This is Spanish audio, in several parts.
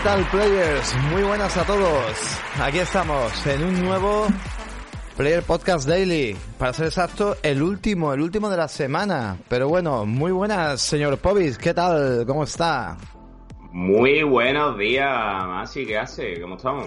¿qué tal players? Muy buenas a todos. Aquí estamos en un nuevo Player Podcast Daily. Para ser exacto, el último, el último de la semana. Pero bueno, muy buenas, señor Pobis. ¿Qué tal? ¿Cómo está? Muy buenos días, Masi. ¿Qué hace? ¿Cómo estamos?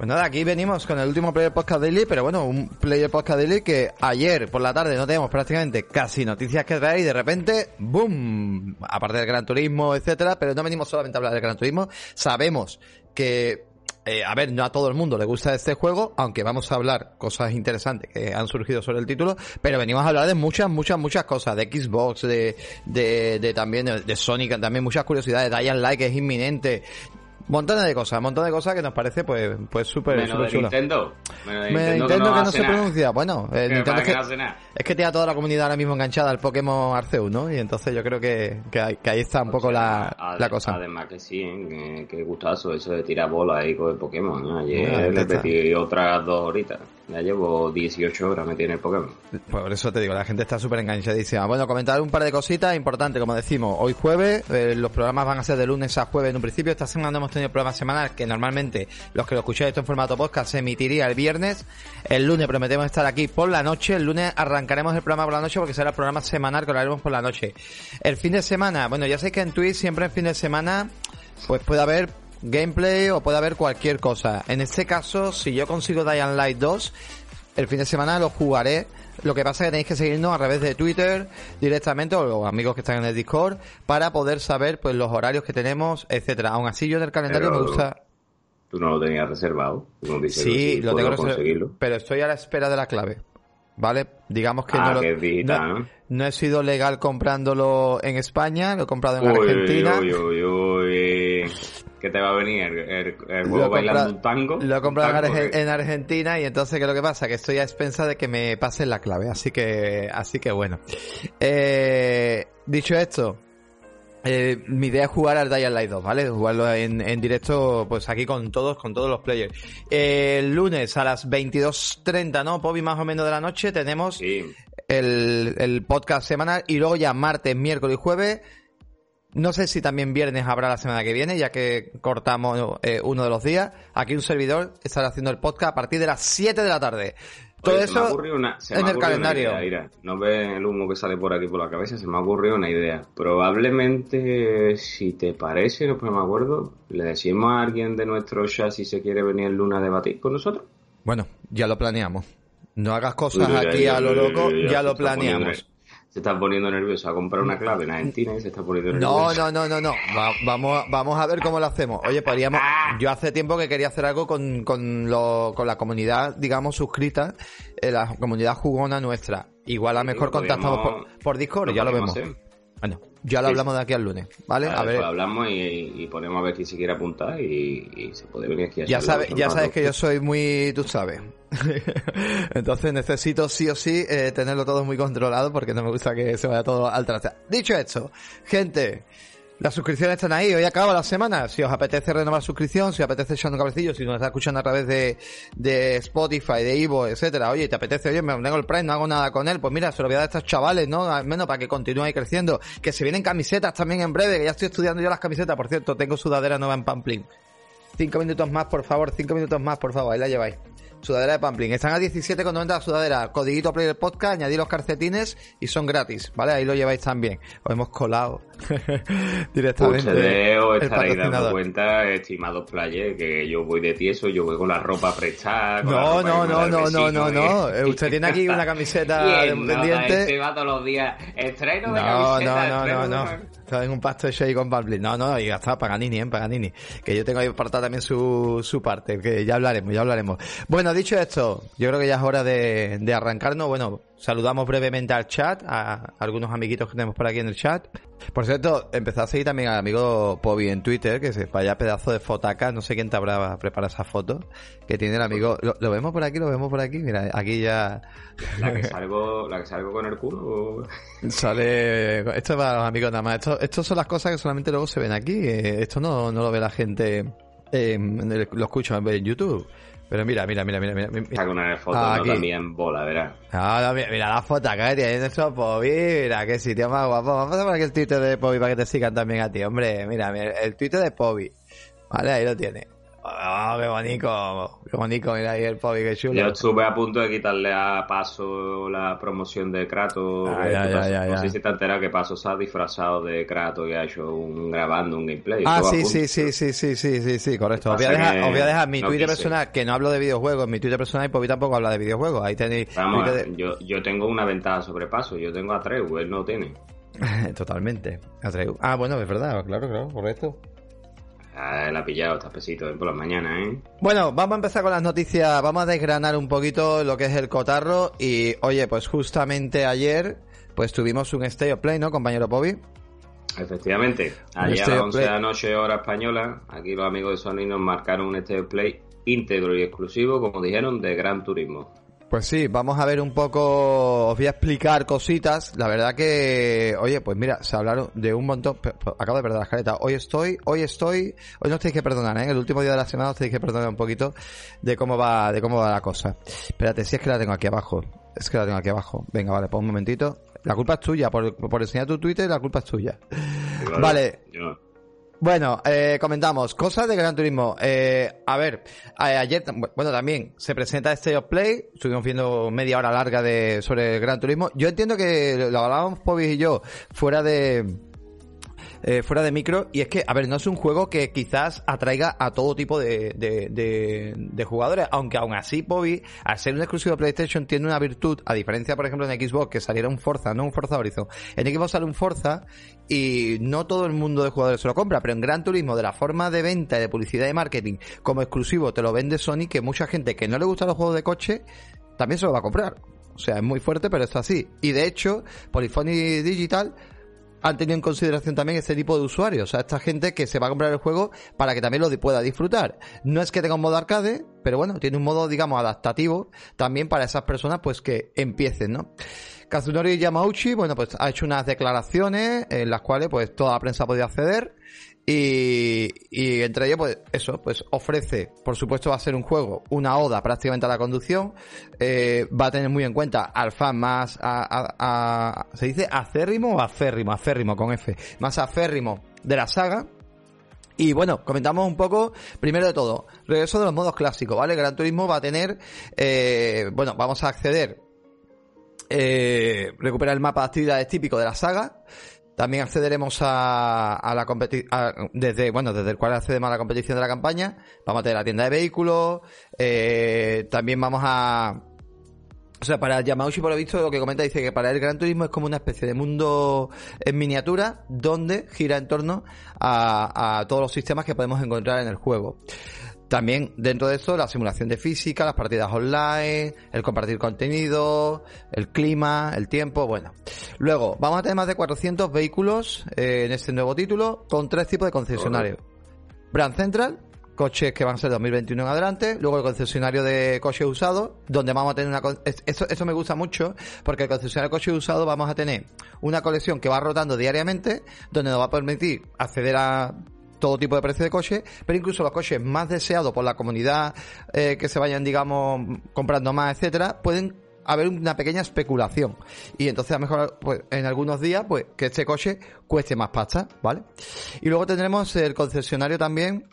Pues nada, aquí venimos con el último Player Podcast Daily, pero bueno, un Player Podcast Daily que ayer por la tarde no tenemos prácticamente casi noticias que traer y de repente, ¡boom! Aparte del Gran Turismo, etcétera, pero no venimos solamente a hablar del Gran Turismo, sabemos que eh, a ver, no a todo el mundo le gusta este juego, aunque vamos a hablar cosas interesantes que han surgido sobre el título, pero venimos a hablar de muchas, muchas, muchas cosas, de Xbox, de, de, de también de, de Sonic, también muchas curiosidades, de Dying Light que es inminente, montones de cosas, montones de cosas que nos parece pues pues súper Menos súper de chulo. Nintendo. Menos de Me- Nintendo, que no se nada. pronuncia. Bueno, el Que Nintendo que que, no hace nada. Es que tiene a toda la comunidad ahora mismo enganchada al Pokémon Arceus, ¿no? Y entonces yo creo que, que, ahí, que ahí está un poco O sea, la, la cosa. Además que sí, ¿eh? que, que gustazo eso de tirar bolas ahí con el Pokémon. ¿no? Ayer Ah, le está. metí otras dos horitas. Ya llevo 18 horas metido en el Pokémon. Por eso te digo, la gente está súper enganchadísima. Bueno, comentar un par de cositas importantes, como decimos, hoy jueves, eh, los programas van a ser de lunes a jueves en un principio. Esta semana no hemos tenido programas semanales, que normalmente los que lo escucháis esto en formato podcast se emitiría el viernes. El lunes prometemos estar aquí por la noche. El lunes arrancaremos el programa por la noche porque será el programa semanal que lo haremos por la noche. El fin de semana, bueno, ya sabéis que en Twitch siempre en fin de semana, pues puede haber gameplay o puede haber cualquier cosa. En este caso, si yo consigo Dying Light 2, el fin de semana lo jugaré. Lo que pasa es que tenéis que seguirnos a través de Twitter directamente o los amigos que están en el Discord para poder saber pues los horarios que tenemos, etcétera. Aún así yo en el calendario Pero- me gusta Tú no lo tenías reservado. Tú no dices Sí, lo tengo reservado, pero estoy a la espera de la clave. ¿Vale? Digamos que Ah, no lo digital, no, ¿no? no he sido legal comprándolo en Argentina, lo he comprado en Uy, Argentina. uy, uy, uy. ¿Qué te va a venir? ¿El, el- el Lo bailando comprado- un tango? Lo he comprado en Argentina y entonces ¿qué es lo que pasa? Que estoy a expensa de que me pasen la clave, así que, así que bueno. Eh, dicho esto, eh, mi idea es jugar al Dying Light 2, ¿vale? Jugarlo en, en directo, pues aquí con todos, con todos los players. el lunes a las 22.30, ¿no? Pobi más o menos de la noche tenemos Sí. el, el podcast semanal y luego ya martes, miércoles y jueves. No sé si también viernes habrá la semana que viene, ya que cortamos eh, uno de los días. Aquí un servidor estará haciendo el podcast a partir de las 7 de la tarde. Todo Oye, se me ha eso una- en el calendario. idea, mira. no ves el humo que sale por aquí por la cabeza, se me ha ocurrido una idea. Probablemente, si te parece, no me acuerdo, le decimos a alguien de nuestro chat si se quiere venir el lunes a debatir con nosotros. Bueno, ya lo planeamos. No hagas cosas Uy, aquí ya, a lo ya, loco, ya, lo planeamos. Se está poniendo nervioso a comprar una clave en Argentina y se está poniendo No, nervioso. no, no, no, no. Va- vamos, vamos a ver cómo lo hacemos. Oye, podríamos. Yo hace tiempo que quería hacer algo con, con, lo- con la comunidad, digamos, suscrita, eh, la comunidad jugona nuestra. Igual a lo Sí, mejor contactamos podríamos- por, por Discord, lo ya lo vemos. hacer. Bueno, ya lo Sí, hablamos de aquí al lunes, ¿vale? A ver. pues hablamos y, y ponemos a ver quién se quiere apuntar y, y se puede venir aquí a Ya un ya sabes que yo soy muy, tú sabes. Entonces necesito sí o sí eh, tenerlo todo muy controlado porque no me gusta que se vaya todo al traste. Dicho esto, gente, las suscripciones están ahí, hoy acaba la semana. Si os apetece renovar suscripción, si os apetece echar un cabecillo, si nos está escuchando a través de, de Spotify, de Ivo, etcétera, oye, te apetece, oye, me tengo el Prime, no hago nada con él, pues mira, se lo voy a dar a estos chavales, ¿no? Al menos para que continúen ahí creciendo. Que se vienen camisetas también en breve, que ya estoy estudiando yo las camisetas, por cierto, tengo sudadera nueva en Pamplin. Cinco minutos más, por favor, cinco minutos más, por favor, ahí la lleváis. Sudadera de Pamplin. Están a 17,90 la sudadera. Codiguito Player Podcast, añadí los calcetines y son gratis, ¿vale? Ahí lo lleváis también. Os hemos colado Directamente. Os estaréis dando cuenta, estimados players, que yo voy de tieso, yo voy con la ropa prestada. No, no, no, no, no, no, no. Usted tiene aquí una camiseta de pendiente. Este va todos los días. Estreno de camiseta. No, no, no, no. Está en un pasto de Shea con Balblin. No, no, y hasta Paganini, ¿eh? Paganini. Que yo tengo ahí apartado también su, su parte, que ya hablaremos, ya hablaremos. Bueno, dicho esto, yo creo que ya es hora de, de arrancarnos. Bueno, saludamos brevemente al chat, a algunos amiguitos que tenemos por aquí en el chat. Por cierto, empezó a seguir también al amigo Pobi en Twitter, que se vaya pedazo de fotaca, no sé quién te habrá preparado esa foto, que tiene el amigo, lo, vemos por aquí, lo vemos por aquí, mira, aquí ya... La que salgo, la que salgo con el culo. Sale, esto es para los amigos nada más, esto, esto son las cosas que solamente luego se ven aquí, eh, esto no, no lo ve la gente, eh, lo escucho en YouTube. Pero mira, mira, mira, mira, mira. Con una foto ah, no también bola, verás. No, mira, mira, la foto que tiene eso, Pobi, mira, qué sitio más guapo. Vamos a poner el Twitter de Pobi para que te sigan también a ti, hombre. Mira, mira el Twitter de Pobi. Vale, ahí lo tiene. Oh, qué bonito, qué bonito, mira ahí el Pobi, qué chulo. Yo estuve a punto de quitarle a Paso la promoción de Kratos. Ah, no sé si te enteras que Paso se ha disfrazado de Kratos y ha hecho un grabando un gameplay. Ah, sí, sí, sí, sí, sí, sí, sí, sí, correcto. Os voy, a dejar, os voy a dejar mi Twitter personal, que no hablo de videojuegos, mi Twitter personal y Pobi tampoco habla de videojuegos. Ahí tenéis. Vamos, yo, yo tengo una ventaja sobre Paso, yo tengo a Treu, él no tiene. Totalmente. Atreu. Ah, bueno, es verdad, claro, claro, correcto. Ah, la ha pillado, está pesito por las mañanas, ¿eh? Bueno, vamos a empezar con las noticias, vamos a desgranar un poquito lo que es el cotarro y, oye, pues justamente ayer, pues tuvimos un Stay of Play, ¿no, compañero Bobby? Efectivamente, ayer a las 11 de la noche hora española, aquí los amigos de Sony nos marcaron un Stay of Play íntegro y exclusivo, como dijeron, de Gran Turismo. Pues sí, vamos a ver un poco, os voy a explicar cositas. La verdad que, oye, pues mira, se hablaron de un montón, acabo de perder la escaleta. Hoy estoy, hoy estoy, hoy no tenéis que perdonar, ¿eh? El último día de la semana os tenéis que perdonar un poquito de cómo va, de cómo va la cosa. Espérate, si es que la tengo aquí abajo. Es que la tengo aquí abajo. Venga, vale, pues un momentito. La culpa es tuya, por, por enseñar tu Twitter, la culpa es tuya. Vale. Bueno, eh, comentamos, cosas de Gran Turismo. Eh, a ver, ayer, bueno, también se presenta este of Play, estuvimos viendo media hora larga de sobre el Gran Turismo. Yo entiendo que lo hablábamos Pobis y yo fuera de, eh, fuera de micro. Y es que, a ver, no es un juego que quizás atraiga a todo tipo de, de, de, jugadores. Aunque aún así, Bobby, al ser un exclusivo de PlayStation, tiene una virtud, a diferencia, por ejemplo, en Xbox, que saliera un Forza, no un Forza Horizon. En Xbox sale un Forza y no todo el mundo de jugadores se lo compra, pero en Gran Turismo, de la forma de venta y de publicidad y marketing, como exclusivo, te lo vende Sony, que mucha gente que no le gusta los juegos de coche, también se lo va a comprar. O sea, es muy fuerte, pero es así. Y de hecho, Polyphony Digital han tenido en consideración también este tipo de usuarios, o sea, esta gente que se va a comprar el juego para que también lo pueda disfrutar. No es que tenga un modo arcade, pero bueno, tiene un modo, digamos, adaptativo también para esas personas pues que empiecen, ¿no? Kazunori Yamauchi, bueno, pues ha hecho unas declaraciones en las cuales pues toda la prensa podido acceder y, y, entre ellos, pues eso, pues ofrece, por supuesto va a ser un juego, una oda prácticamente a la conducción, eh, va a tener muy en cuenta al fan más, ¿se dice acérrimo o aférrimo? Aférrimo con F, más aférrimo de la saga. Y bueno, comentamos un poco, primero de todo, regreso de los modos clásicos, ¿vale? Gran Turismo va a tener, eh, bueno, vamos a acceder, eh, recuperar el mapa de actividades típico de la saga, también accederemos a, la competición, desde, bueno, desde el cual accedemos a la competición de la campaña. Vamos a tener la tienda de vehículos, eh, también vamos a, o sea, para Yamauchi, por lo visto, lo que comenta dice que para el Gran Turismo es como una especie de mundo en miniatura donde gira en torno a todos los sistemas que podemos encontrar en el juego. También dentro de eso la simulación de física, las partidas online, el compartir contenido, el clima, el tiempo, bueno. Luego, vamos a tener más de 400 vehículos eh, en este nuevo título con tres tipos de concesionarios. Brand Central, coches que van a ser 2021 en adelante, luego el concesionario de coches usados, donde vamos a tener una... Eso, eso me gusta mucho, porque el concesionario de coches usados vamos a tener una colección que va rotando diariamente, donde nos va a permitir acceder a todo tipo de precio de coche, pero incluso los coches más deseados por la comunidad eh, que se vayan, digamos, comprando más, etcétera, pueden haber una pequeña especulación. Y entonces a lo mejor pues, en algunos días pues que este coche cueste más pasta, ¿vale? Y luego tendremos el concesionario también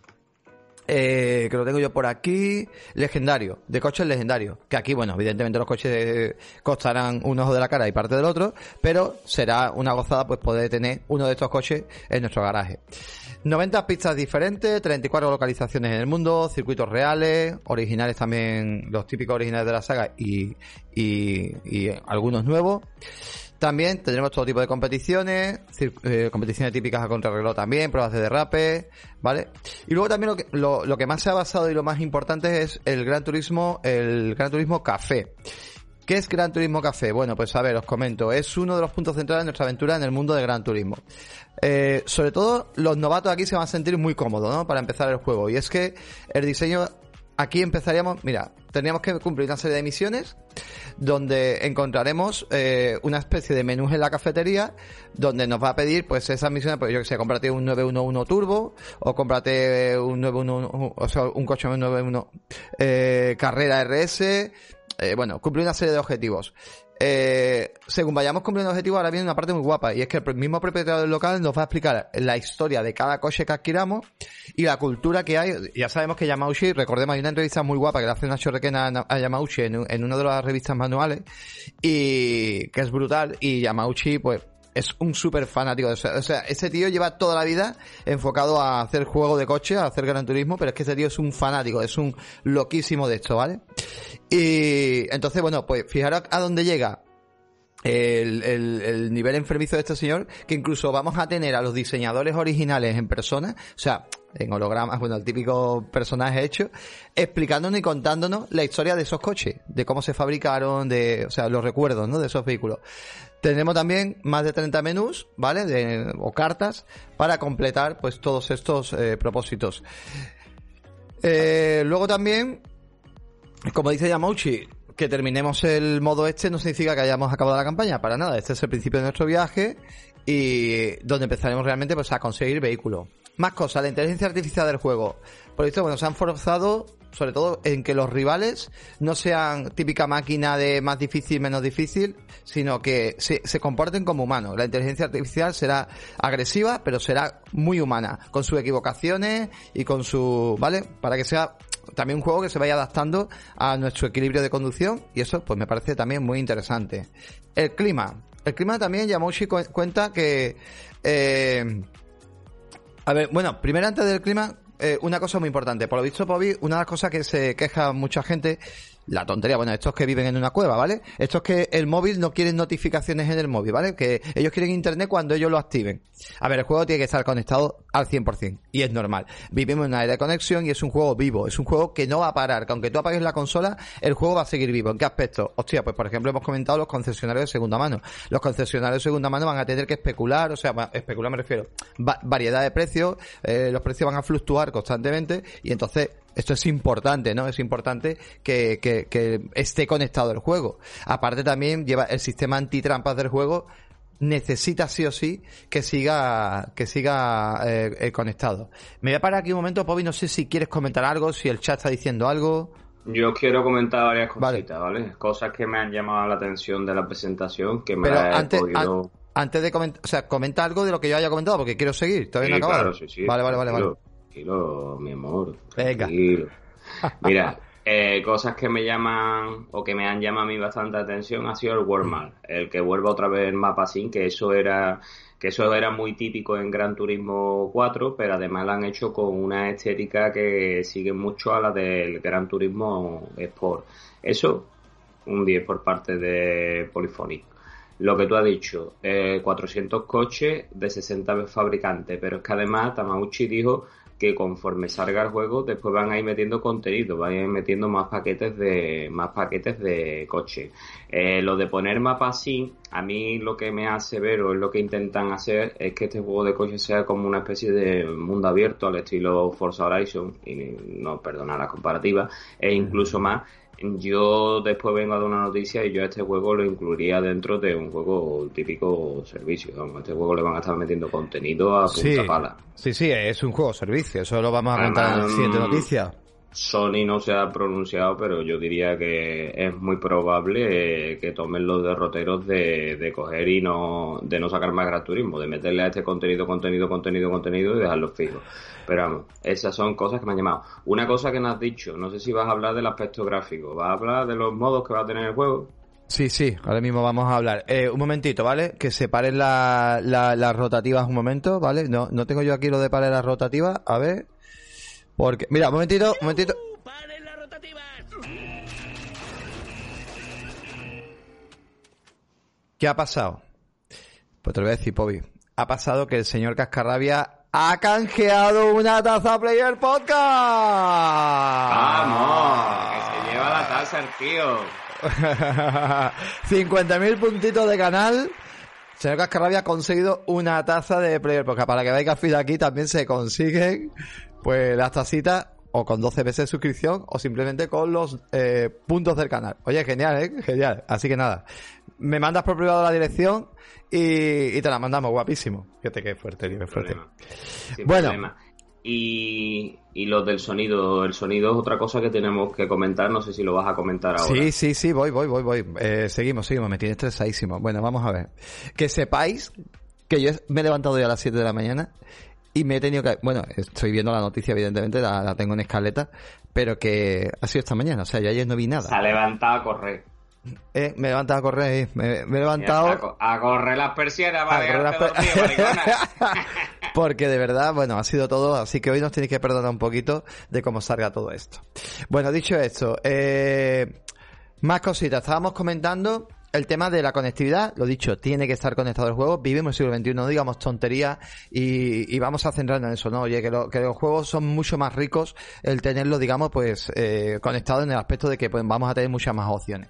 eh, que lo tengo yo por aquí, legendario, de coches legendarios. Que aquí, bueno, evidentemente los coches costarán un ojo de la cara y parte del otro, pero será una gozada pues poder tener uno de estos coches en nuestro garaje. 90 pistas diferentes, 34 localizaciones en el mundo, circuitos reales, originales también, los típicos originales de la saga y, y algunos nuevos. También tendremos todo tipo de competiciones, eh, competiciones típicas a contrarreloj también, pruebas de derrape, ¿vale? Y luego también lo que, lo, que más se ha basado y lo más importante es el Gran Turismo, el Gran Turismo Café. ¿Qué es Gran Turismo Café? Bueno, pues a ver, os comento. Es uno de los puntos centrales de nuestra aventura en el mundo del Gran Turismo. Eh, sobre todo, los novatos aquí se van a sentir muy cómodos, ¿no? Para empezar el juego. Y es que el diseño aquí empezaríamos, mira, tendríamos que cumplir una serie de misiones donde encontraremos eh, una especie de menús en la cafetería donde nos va a pedir pues esas misiones, pues yo que sé, cómprate un 911 Turbo o cómprate un 911, o sea, un coche 911 eh, Carrera RS, eh, bueno, cumplir una serie de objetivos eh, según vayamos cumpliendo objetivos, ahora viene una parte muy guapa, y es que el mismo propietario del local nos va a explicar la historia de cada coche que adquiramos y la cultura que hay. Ya sabemos que Yamauchi, recordemos, hay una entrevista muy guapa que le hace una chorrequena a Yamauchi en, en una de las revistas manuales, y que es brutal, y Yamauchi, pues, es un súper fanático de eso. O sea, ese tío lleva toda la vida enfocado a hacer juego de coche, a hacer gran turismo, pero es que ese tío es un fanático, es un loquísimo de esto, ¿vale? Y entonces, bueno, pues fijaros a dónde llega el, el, nivel enfermizo de este señor, que incluso vamos a tener a los diseñadores originales en persona, o sea, en hologramas, bueno, el típico personaje hecho, explicándonos y contándonos la historia de esos coches, de cómo se fabricaron, de, o sea, los recuerdos, ¿no? De esos vehículos. Tenemos también más de 30 menús, ¿vale? De, o cartas para completar, pues, todos estos eh, propósitos. Eh, luego también como dice Yamauchi, que terminemos el modo este no significa que hayamos acabado la campaña, para nada. Este es el principio de nuestro viaje y donde empezaremos realmente pues a conseguir vehículos. Más cosas, la inteligencia artificial del juego. Por esto, bueno, se han forzado sobre todo en que los rivales no sean típica máquina de más difícil, menos difícil, sino que se, comporten como humanos. La inteligencia artificial será agresiva, pero será muy humana, con sus equivocaciones y con su, ¿vale? Para que sea también un juego que se vaya adaptando a nuestro equilibrio de conducción y eso pues me parece también muy interesante. El clima. El clima también Yamoshi cuenta que... Eh, a ver, bueno, primero antes del clima, eh, una cosa muy importante. Por lo visto, Bobby, una de las cosas que se queja mucha gente la tontería, bueno, estos que viven en una cueva, ¿vale? Estos que el móvil no quieren notificaciones en el móvil, ¿vale? Que ellos quieren internet cuando ellos lo activen. A ver, el juego tiene que estar conectado al 100%, y es normal. Vivimos en una era de conexión y es un juego vivo, es un juego que no va a parar, que aunque tú apagues la consola, el juego va a seguir vivo. ¿En qué aspecto? Hostia, pues por ejemplo hemos comentado los concesionarios de segunda mano. Los concesionarios de segunda mano van a tener que especular, o sea, especular me refiero, variedad de precios, eh, los precios van a fluctuar constantemente y entonces esto es importante, ¿no? Es importante que, que, esté conectado el juego. Aparte también lleva el sistema antitrampas del juego necesita sí o sí que siga que siga eh, eh, conectado. Me voy a parar aquí un momento, Pobi, no sé si quieres comentar algo, si el chat está diciendo algo. Yo quiero comentar varias cositas, ¿vale? Cosas que me han llamado la atención de la presentación, que me Pero antes, antes de comentar, o sea, comenta algo de lo que yo haya comentado, porque quiero seguir, todavía no he acabado. sí, sí, vale, vale, vale, vale tranquilo, mi amor. Venga. Mira, eh, cosas que me llaman o que me han llamado a mí bastante atención ha sido el World el que vuelva otra vez el mapa sin, que eso era que eso era muy típico en Gran Turismo 4, pero además lo han hecho con una estética que sigue mucho a la del Gran Turismo Sport. Eso, un 10 por parte de Polyphonic. Lo que tú has dicho, eh, 400 coches de 60 fabricantes, pero es que además Tamauchi dijo que conforme salga el juego después van a ir metiendo contenido, van a ir metiendo más paquetes de más paquetes de coche. Eh, lo de poner mapas así, a mí lo que me hace ver o es lo que intentan hacer es que este juego de coche sea como una especie de mundo abierto al estilo Forza Horizon y no perdona la comparativa e incluso más yo después vengo a dar una noticia y yo este juego lo incluiría dentro de un juego típico servicio. este juego le van a estar metiendo contenido a punta sí, pala. Sí, sí, es un juego servicio. Eso lo vamos a contar en la siguiente noticia. Sony no se ha pronunciado, pero yo diría que es muy probable eh, que tomen los derroteros de, de coger y no, de no sacar más Gran Turismo, de meterle a este contenido, contenido, contenido, contenido y dejarlo fijo. Pero vamos, esas son cosas que me han llamado. Una cosa que no has dicho, no sé si vas a hablar del aspecto gráfico, ¿vas a hablar de los modos que va a tener el juego? Sí, sí, ahora mismo vamos a hablar. Eh, un momentito, ¿vale? Que separen la, las rotativas un momento, ¿vale? No, no tengo yo aquí lo de parar las rotativas, a ver. Porque, mira, un momentito, un momentito. ¿Qué ha pasado? Pues te lo voy a decir, Pobi. Ha pasado que el señor Cascarrabia ha canjeado una taza Player Podcast. ¡Vamos! Que se lleva la taza el tío. 50.000 puntitos de canal. Señor Cascarrabia ha conseguido una taza de Player Podcast. Para que veáis que al fin de aquí también se consiguen pues las tacitas o con 12 meses de suscripción o simplemente con los eh, puntos del canal. Oye, genial, ¿eh? Genial. Así que nada, me mandas por privado la dirección y, te la mandamos, guapísimo. Fíjate qué fuerte, qué fuerte. bueno. Y, y los del sonido, el sonido es otra cosa que tenemos que comentar, no sé si lo vas a comentar ahora. Sí, sí, sí, voy, voy, voy, voy. Eh, seguimos, seguimos, me tiene estresadísimo. Bueno, vamos a ver. Que sepáis que yo me he levantado ya a las 7 de la mañana y me he tenido que... Bueno, estoy viendo la noticia, evidentemente, la, tengo en escaleta, pero que ha sido esta mañana, o sea, yo ayer no vi nada. Se ha levantado a correr. Eh, me he levantado a correr, eh, me, he levantado... A, correr las persianas para Porque de verdad, bueno, ha sido todo, así que hoy nos tenéis que perdonar un poquito de cómo salga todo esto. Bueno, dicho esto, eh, más cositas. Estábamos comentando el tema de la conectividad, lo dicho, tiene que estar conectado el juego. Vivimos el siglo XXI, no digamos tontería y, vamos a centrarnos en eso, ¿no? Oye, que, que, los juegos son mucho más ricos el tenerlo, digamos, pues eh, conectado en el aspecto de que pues, vamos a tener muchas más opciones.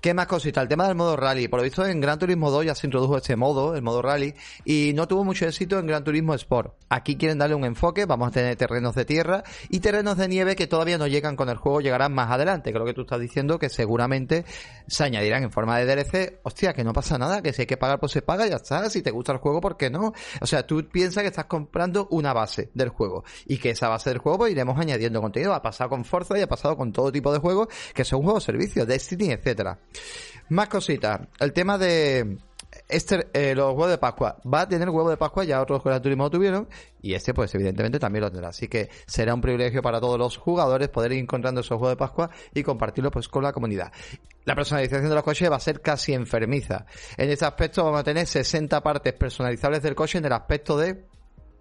¿Qué más cositas? El tema del modo rally. Por lo visto en Gran Turismo 2 ya se introdujo este modo, el modo rally, y no tuvo mucho éxito en Gran Turismo Sport. Aquí quieren darle un enfoque, vamos a tener terrenos de tierra y terrenos de nieve que todavía no llegan con el juego, llegarán más adelante. Creo que tú estás diciendo que seguramente se añadirán en forma de DLC. Hostia, que no pasa nada, que si hay que pagar, pues se paga, ya está. Si te gusta el juego, ¿por qué no? O sea, tú piensas que estás comprando una base del juego y que esa base del juego pues iremos añadiendo contenido. Ha pasado con Forza y ha pasado con todo tipo de juegos que son juegos servicios, Destiny, etcétera. Más cositas. El tema de este, eh, los huevos de Pascua. Va a tener huevo de Pascua, ya otros Gran Turismo lo tuvieron, y este pues evidentemente también lo tendrá. Así que será un privilegio para todos los jugadores poder ir encontrando esos huevos de Pascua y compartirlo pues con la comunidad. La personalización de los coches va a ser casi enfermiza. En este aspecto vamos a tener 60 partes personalizables del coche en el aspecto de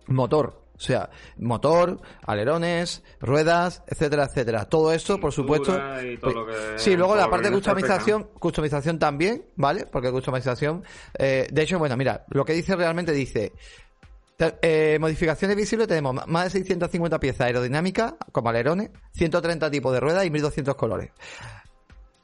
motor, o sea, motor, alerones, ruedas, etcétera, etcétera. Todo esto, por supuesto. Pues, sí, luego la parte de customización, customización también, ¿vale? Porque customización, eh, de hecho, bueno, mira, lo que dice realmente dice, eh, modificaciones visibles tenemos más de 650 piezas aerodinámicas, como alerones, 130 tipos de ruedas y 1200 colores.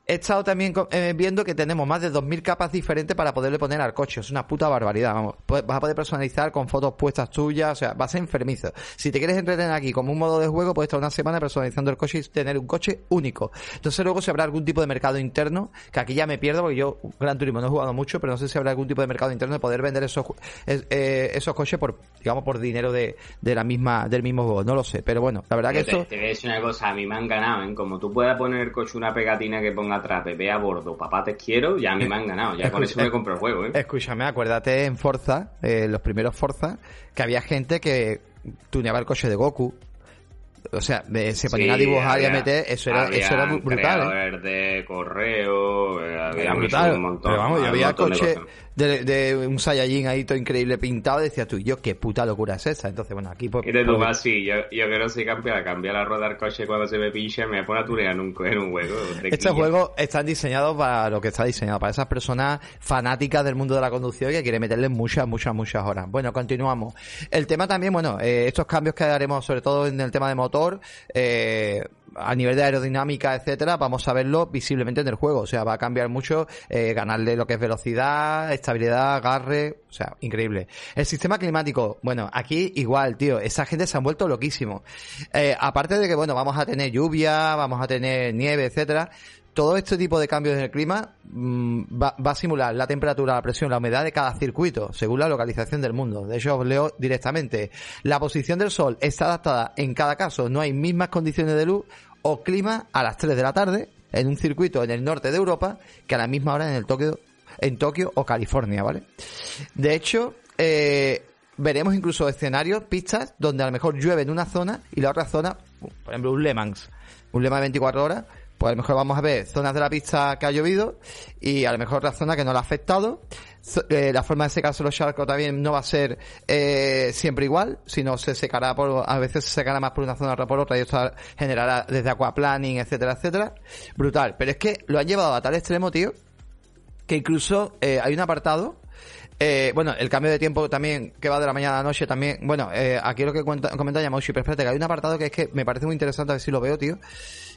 He estado también eh, viendo que tenemos más de 2.000 capas diferentes para poderle poner al coche. Es una puta barbaridad, vamos. Vas a poder personalizar con fotos puestas tuyas, o sea, va a ser enfermizo. Si te quieres entretener aquí como un modo de juego, puedes estar una semana personalizando el coche y tener un coche único. Entonces luego si habrá algún tipo de mercado interno, que aquí ya me pierdo porque yo Gran Turismo no he jugado mucho, pero no sé si habrá algún tipo de mercado interno de poder vender esos eh, esos coches por, digamos, por dinero de, de la misma, del mismo juego. No lo sé, pero bueno, la verdad que esto... Te, ves una cosa, a mí me han ganado, ¿eh? Como tú puedas poner el coche una pegatina que ponga atrás, bebé a bordo, papá te quiero, ya me, me han ganado. Ya con eso me compro el juego, ¿eh? Escúchame, acuérdate en Forza, eh, los primeros Forza, que había gente que tuneaba el coche de Goku, o sea, se ponían a dibujar y a meter, eso era, eso era brutal. ¿eh? de correo, eh, había un montón. Pero vamos, había coche de, de, un Saiyajin ahí todo increíble pintado, decías tú, yo qué puta locura es esa. Entonces, bueno, aquí pues. Y de tu más, sí, yo, yo que no sé cambiar, cambiar la rueda del coche cuando se me pincha, me pone a tunear en un, en un juego. Estos juegos están diseñados para lo que está diseñado, para esas personas fanáticas del mundo de la conducción y que quieren meterle muchas, muchas, muchas horas. Bueno, continuamos. El tema también, bueno, eh, estos cambios que haremos, sobre todo en el tema de motor, eh, a nivel de aerodinámica, etcétera, vamos a verlo visiblemente en el juego. O sea, va a cambiar mucho, eh, ganarle lo que es velocidad, estabilidad, agarre, o sea, increíble. El sistema climático, bueno, aquí igual, tío, esa gente se han vuelto loquísimo. Eh, aparte de que, bueno, vamos a tener lluvia, vamos a tener nieve, etcétera, todo este tipo de cambios en el clima mm, va, a simular la temperatura, la presión, la humedad de cada circuito, según la localización del mundo. De hecho, os leo directamente. La posición del sol está adaptada en cada caso, no hay mismas condiciones de luz o clima a las 3 de la tarde en un circuito en el norte de Europa que a la misma hora en el Tokio, en Tokio o California, ¿vale? De hecho, eh, veremos incluso escenarios, pistas, donde a lo mejor llueve en una zona y la otra zona, por ejemplo, un Le Mans, un Le Mans de 24 horas, pues a lo mejor vamos a ver zonas de la pista que ha llovido y a lo mejor otra zona que no la ha afectado. Eh, la forma de secarse los charcos también no va a ser eh, siempre igual, sino se secará por, a veces se secará más por una zona otra por otra y esto generará desde aquaplaning, etcétera, etcétera. Brutal. Pero es que lo han llevado a tal extremo, tío, que incluso eh, hay un apartado eh, bueno, el cambio de tiempo también, que va de la mañana a la noche también. Bueno, aquí lo que cuenta, comenta Yamauchi, pero espérate, que hay un apartado que es que me parece muy interesante, a ver si lo veo, tío.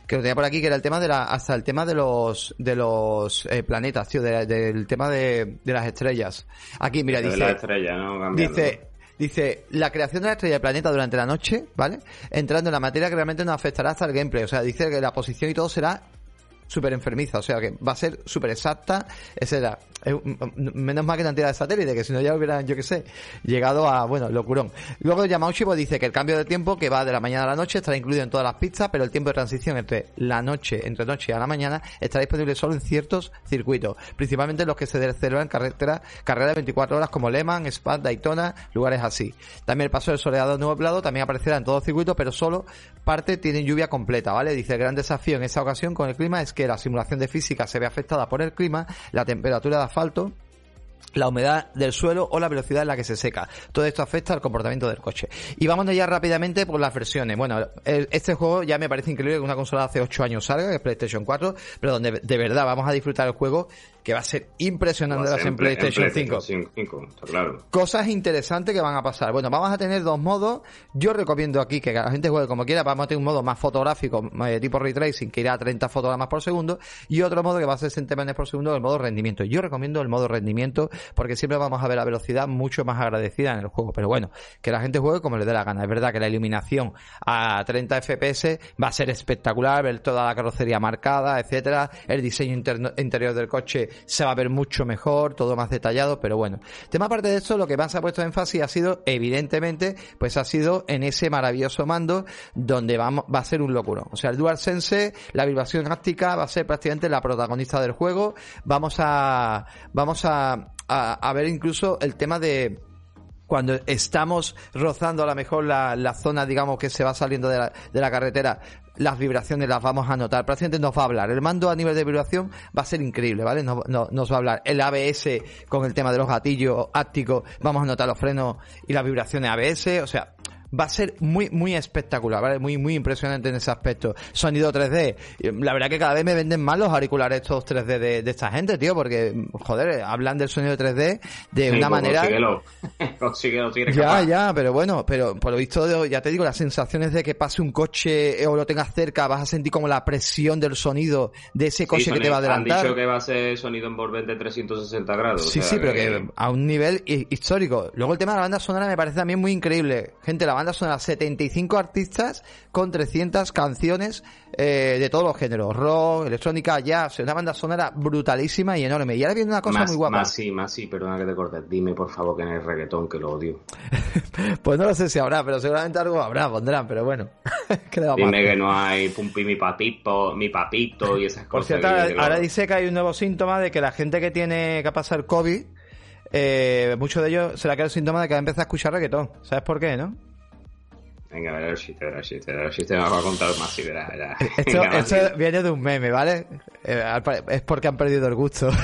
Que lo tenía por aquí, que era el tema de la, hasta el tema de los, de los eh, planetas, tío, del tema de, de las estrellas. Aquí, mira, dice. La estrella, ¿no? Dice, Dice, la creación de la estrella del planeta durante la noche, ¿vale? Entrando en la materia que realmente nos afectará hasta el gameplay. O sea, dice que la posición y todo será súper enfermiza, o sea que va a ser súper exacta, etcétera. Menos mal que la entidad de satélite, que si no ya hubieran, yo que sé, llegado a, bueno, locurón. Luego Yamauchi pues, dice que el cambio de tiempo que va de la mañana a la noche estará incluido en todas las pistas, pero el tiempo de transición entre la noche, entre noche y a la mañana, estará disponible solo en ciertos circuitos, principalmente los que se celebran carreteras, carreras de 24 horas como Le Mans, Spa, Daytona, lugares así. También el paso del soleado nublado también aparecerá en todos los circuitos, pero solo parte tiene lluvia completa, ¿vale? Dice el gran desafío en esa ocasión con el clima es que la simulación de física se ve afectada por el clima, la temperatura de asfalto, la humedad del suelo o la velocidad en la que se seca. Todo esto afecta al comportamiento del coche. Y vamos ya rápidamente por las versiones. Bueno, este juego ya me parece increíble que una consola hace 8 años salga, que es PlayStation 4, pero donde de verdad vamos a disfrutar el juego que va a ser impresionante Va a ser en PlayStation, en 5. PlayStation 5, está claro. Cosas interesantes que van a pasar. Bueno, vamos a tener dos modos. Yo recomiendo aquí que la gente juegue como quiera. Vamos a tener un modo más fotográfico, eh, tipo ray tracing, que irá a 30 fotogramas por segundo. Y otro modo que va a ser 60 imágenes por segundo, el modo rendimiento. Yo recomiendo el modo rendimiento porque siempre vamos a ver la velocidad mucho más agradecida en el juego. Pero bueno, que la gente juegue como le dé la gana. Es verdad que la iluminación a 30 FPS va a ser espectacular, ver toda la carrocería marcada, etcétera. El diseño interno- interior del coche se va a ver mucho mejor, todo más detallado, pero bueno. Tema aparte de esto, lo que más ha puesto énfasis ha sido, evidentemente, pues ha sido en ese maravilloso mando donde vamos, va a ser un locuro. O sea, el DualSense, la vibración áptica va a ser prácticamente la protagonista del juego. Vamos a, vamos a, a, a ver incluso el tema de, cuando estamos rozando a lo mejor la, la zona, digamos, que se va saliendo de la, de la carretera, las vibraciones las vamos a notar. Prácticamente nos va a hablar. El mando a nivel de vibración va a ser increíble, ¿vale? Nos, no- nos va a hablar. El ABS con el tema de los gatillos ápticos, vamos a notar los frenos y las vibraciones ABS, o sea, va a ser muy, muy espectacular, ¿vale? Muy, muy impresionante en ese aspecto. Sonido 3D. La verdad que cada vez me venden más los auriculares estos 3D de, de esta gente, tío, porque, joder, hablan del sonido 3D de Sí, una pues manera... Consíguelo. consíguelo, Ya, capaz. ya, pero bueno, pero por lo visto, ya te digo, las sensaciones de que pase un coche o lo tengas cerca, vas a sentir como la presión del sonido de ese coche Sí, que te va a sonido- Han adelantar. dicho que va a ser sonido envolvente 360 grados. Sí, o sea sí, pero que a un nivel hi- histórico. Luego el tema de la banda sonora me parece también muy increíble. Gente, la banda sonora, 75 artistas con 300 canciones eh, de todos los géneros. Rock, electrónica, jazz. Una banda sonora brutalísima y enorme. Y ahora viene una cosa más, muy guapa. Más sí, más sí, perdona que te cortes. Dime, por favor, que en el reggaetón, que lo odio. Pues no lo sé si habrá, pero seguramente algo habrá, pondrán, pero bueno. ¿Qué le vamos a Dime que no hay pumpi mi papito, mi papito y esas Por cosas. cierto, que- ahora, que dice que hay un nuevo síntoma de que la gente que tiene que pasar COVID, eh, muchos de ellos se le ha quedado el síntoma de que va a empezar a escuchar reggaetón. ¿Sabes por qué, no? Venga, a ver el chiste, a ver el chiste, a ver el chiste, me va a contar más si verás. verás. Esto, Venga, esto más, sí. viene de un meme, ¿vale? Eh, es porque han perdido el gusto.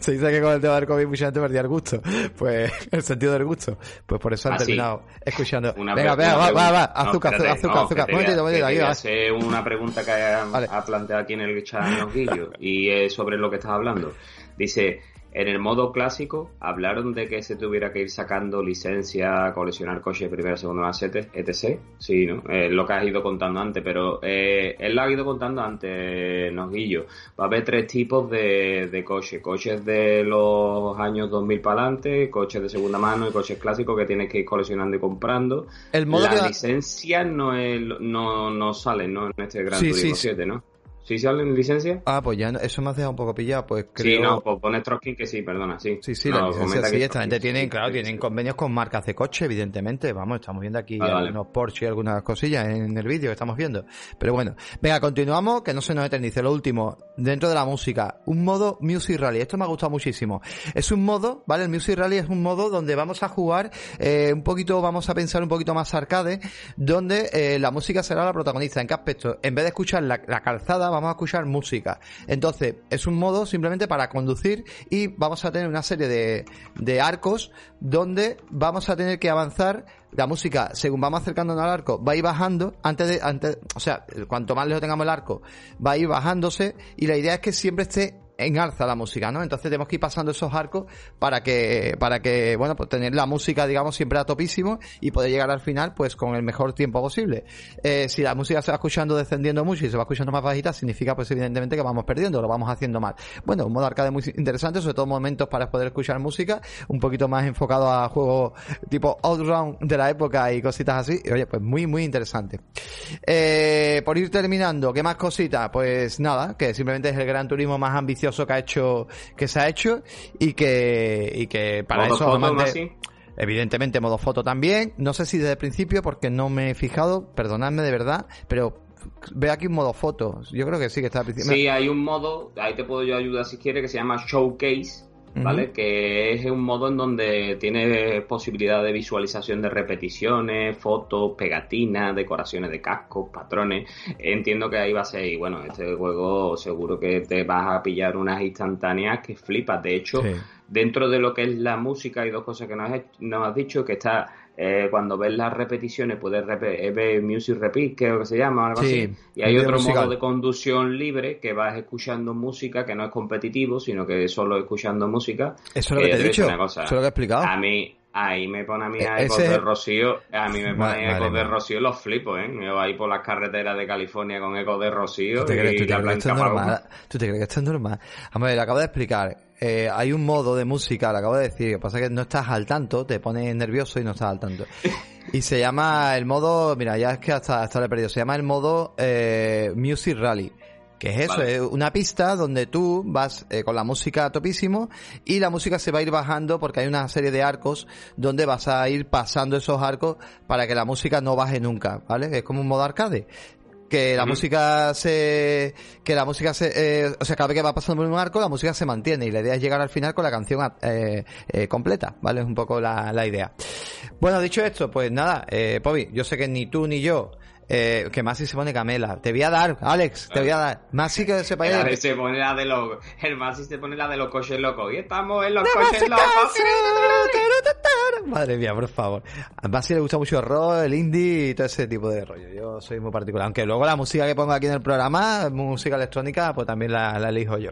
Se dice que con el tema del COVID mucha gente perdía el gusto. Pues el sentido del gusto. Pues por eso han Ah, sí. terminado escuchando. Una venga, una va, va, va. No, Azúcar, espérate, azúcar, no, azúcar. momentito, hacer una pregunta que ha, Vale. ha planteado aquí en el chat Noquillo y es sobre lo que estás hablando. Dice, en el modo clásico hablaron de que se tuviera que ir sacando licencia, coleccionar coches de primera, segunda, etc. etc. Sí, ¿no? Es lo que has ido contando antes, pero eh, él lo ha ido contando antes, Noquillo. Va a haber tres tipos de, de coches. Coches de los años 2000 para adelante, coches de segunda mano y coches clásicos que tienes que ir coleccionando y comprando. El modo la que licencia no, es, no, no sale, ¿no? En este Gran Sí, Turismo sí, sí. 7, ¿no? ¿Sí salen licencia? Ah, pues ya eso me ha dejado un poco pillado, pues creo... Sí, no, pues pone Trotsky que sí, perdona, sí. Sí, sí, no, la licencia sí, esta gente tienen, claro, tienen convenios con marcas de coche, evidentemente, vamos, estamos viendo aquí Vale, vale. algunos Porsche y algunas cosillas en el vídeo que estamos viendo. Pero bueno, venga, continuamos, que no se nos eternice. Lo último, dentro de la música, un modo Music Rally, esto me ha gustado muchísimo. Es un modo, ¿vale? El Music Rally es un modo donde vamos a jugar eh, un poquito, vamos a pensar un poquito más arcade, donde eh, la música será la protagonista. ¿En qué aspecto? En vez de escuchar la, la calzada, vamos a escuchar música. Entonces, es un modo simplemente para conducir y vamos a tener una serie de, de arcos donde vamos a tener que avanzar la música, según vamos acercándonos al arco, va a ir bajando, antes de, antes, o sea, cuanto más lejos tengamos el arco, va a ir bajándose, y la idea es que siempre esté en alza la música, ¿no? Entonces tenemos que ir pasando esos arcos para que, para que, bueno, pues tener la música, digamos, siempre a topísimo y poder llegar al final, pues con el mejor tiempo posible. Eh, si la música se va escuchando descendiendo mucho y se va escuchando más bajita, significa, pues evidentemente que vamos perdiendo, lo vamos haciendo mal. Bueno, un modo arcade muy interesante, sobre todo momentos para poder escuchar música, un poquito más enfocado a juegos tipo Outrun de la época y cositas así. Oye, pues muy, muy interesante. Eh, por ir terminando, ¿qué más cositas? Pues nada, que simplemente es el gran turismo más ambicioso que ha hecho, que se ha hecho y que, y que para Modo eso foto, además de- Masi. Evidentemente modo foto también. No sé si desde el principio porque no me he fijado, perdonadme de verdad, pero veo aquí un modo foto. Yo creo que sí que está al principio. Sí, hay un modo, ahí te puedo yo ayudar si quieres, que se llama Showcase, ¿vale? Que es un modo en donde tiene posibilidad de visualización de repeticiones, fotos, pegatinas, decoraciones de cascos, patrones. Entiendo que ahí va a ser, y bueno, este juego seguro que te vas a pillar unas instantáneas que flipas. De hecho, Sí. dentro de lo que es la música hay dos cosas que nos has, nos has dicho, que está eh, cuando ves las repeticiones puedes repe- eh, ver Music Repeat, creo que se llama, algo Sí, así. Y hay otro musical. modo de conducción libre que vas escuchando música que no es competitivo, sino que solo escuchando música. Eso es lo que te he voy a decir dicho. Eso es lo que he explicado. A mí, ahí me pone a mí a E- ecos ese- de Rocío, a mí me pone Madre ecos de mía. Rocío, los flipo, ¿eh? Yo ahí por las carreteras de California con ecos de Rocío ¿Tú te crees, y tú te la crees que esto es normal? ¿Tú te crees que esto es normal? Vamos a ver, acabo de explicar. Eh, hay un modo de música, lo acabo de decir. Lo que pasa es que no estás al tanto, te pones nervioso y no estás al tanto. Y se llama el modo, mira, ya es que hasta, hasta lo he perdido. Se llama el modo eh, Music Rally. Que es eso, Vale. es una pista donde tú vas eh, con la música a topísimo y la música se va a ir bajando porque hay una serie de arcos donde vas a ir pasando esos arcos para que la música no baje nunca, ¿vale? Es como un modo arcade que la música se que la música se eh, o sea cada vez que va pasando por un arco la música se mantiene y la idea es llegar al final con la canción eh, eh, completa vale es un poco la, la idea bueno dicho esto pues nada eh, Pobi yo sé que ni tú ni yo eh, que Masi se pone camela te voy a dar Alex te voy a dar Masi que sepa El Alex se pone la de los, el Masi se pone la de los coches locos. Y estamos en los coches locos. Madre mía, por favor. A Masi le gusta mucho el rock, el indie y todo ese tipo de rollo. Yo soy muy particular. Aunque luego la música que pongo aquí en el programa, música electrónica, pues también la, la elijo yo.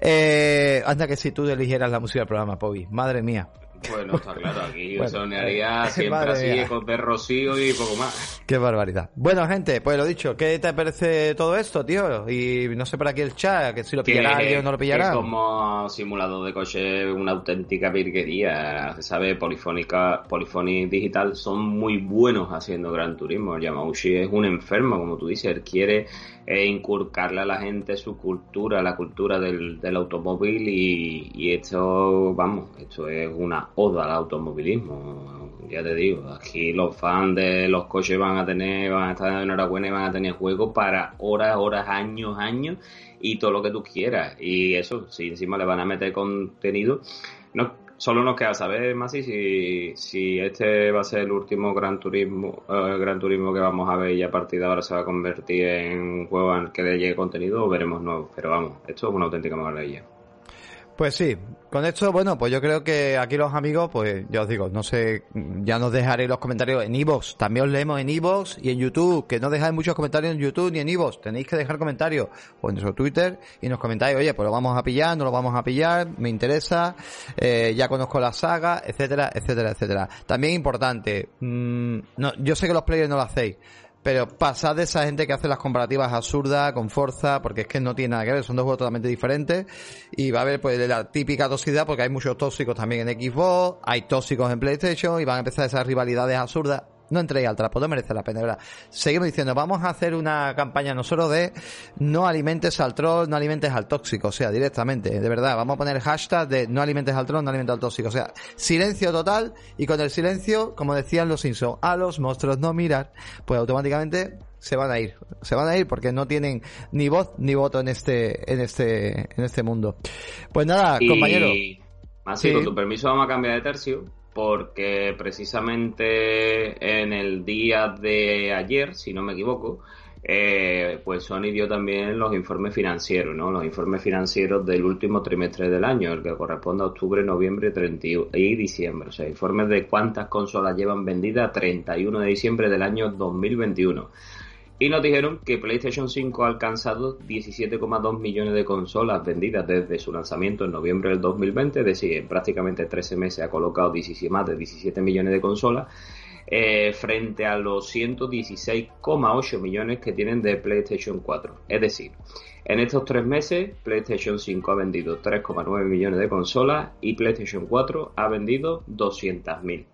Eh, anda que si tú eligieras la música del programa, Pobi. Madre mía. Bueno, está claro, aquí Bueno, sonaría eh, siempre así, mía. ecos de Rocío y poco más. Qué barbaridad. Bueno, gente, pues lo dicho, ¿qué te parece todo esto, tío? Y no sé por aquí el chat, que si lo pillará alguien o no lo pillará. que como simulador de coche una auténtica virguería, se sabe, Polifónica, Polyphonic Digital son muy buenos haciendo Gran Turismo. Yamauchi es un enfermo, como tú dices, él quiere eh, inculcarle a la gente su cultura, la cultura del, del automóvil y, y esto, vamos, esto es una oda al automovilismo. Ya te digo, aquí los fans de los coches van a tener, van a estar enhorabuena y van a tener juego para horas, horas, años, años y todo lo que tú quieras. Y eso, si encima le van a meter contenido, no, solo nos queda saber, Masi, si, si este va a ser el último Gran Turismo, eh, Gran Turismo que vamos a ver y a partir de ahora se va a convertir en un juego en el que le llegue contenido o veremos nuevo. Pero vamos, esto es una auténtica maravilla. Pues sí, con esto, bueno, pues yo creo que aquí los amigos, pues ya os digo, no sé, ya nos dejaré los comentarios en iVoox, también os leemos en iVoox y en YouTube, que no dejáis muchos comentarios en YouTube ni en iVoox, tenéis que dejar comentarios o en nuestro Twitter y nos comentáis, oye, pues lo vamos a pillar, no lo vamos a pillar, me interesa, eh, ya conozco la saga, etcétera, etcétera, etcétera. También importante, mm, no, yo sé que los players no lo hacéis, pero pasad de esa gente que hace las comparativas absurdas con Forza, porque es que no tiene nada que ver, son dos juegos totalmente diferentes. Y va a haber pues la típica toxicidad, porque hay muchos tóxicos también en Xbox, hay tóxicos en PlayStation, y van a empezar esas rivalidades absurdas. No entréis al trapo, no merece la pena, ¿verdad? Seguimos diciendo, vamos a hacer una campaña nosotros de no alimentes al troll, no alimentes al tóxico, o sea, directamente, de verdad, vamos a poner hashtag de no alimentes al troll, no alimentes al tóxico, o sea, silencio total y con el silencio, como decían los Simpsons, a los monstruos no mirar, pues automáticamente se van a ir, se van a ir porque no tienen ni voz ni voto en este, en este, en este mundo. Pues nada, compañero. Así, con tu permiso vamos a cambiar de tercio porque precisamente en el día de ayer, si no me equivoco, eh, pues Sony dio también los informes financieros, ¿no? Los informes financieros del último trimestre del año, el que corresponde a octubre, noviembre 31 y diciembre. O sea, informes de cuántas consolas llevan vendidas 31 de diciembre del año 2021. Y nos dijeron que PlayStation 5 ha alcanzado 17,2 millones de consolas vendidas desde su lanzamiento en noviembre del 2020, es decir, en prácticamente 13 meses ha colocado 17, más de 17 millones de consolas, eh, frente a los 116,8 millones que tienen de PlayStation 4. Es decir, en estos tres meses, PlayStation 5 ha vendido 3,9 millones de consolas y PlayStation 4 ha vendido 200.000.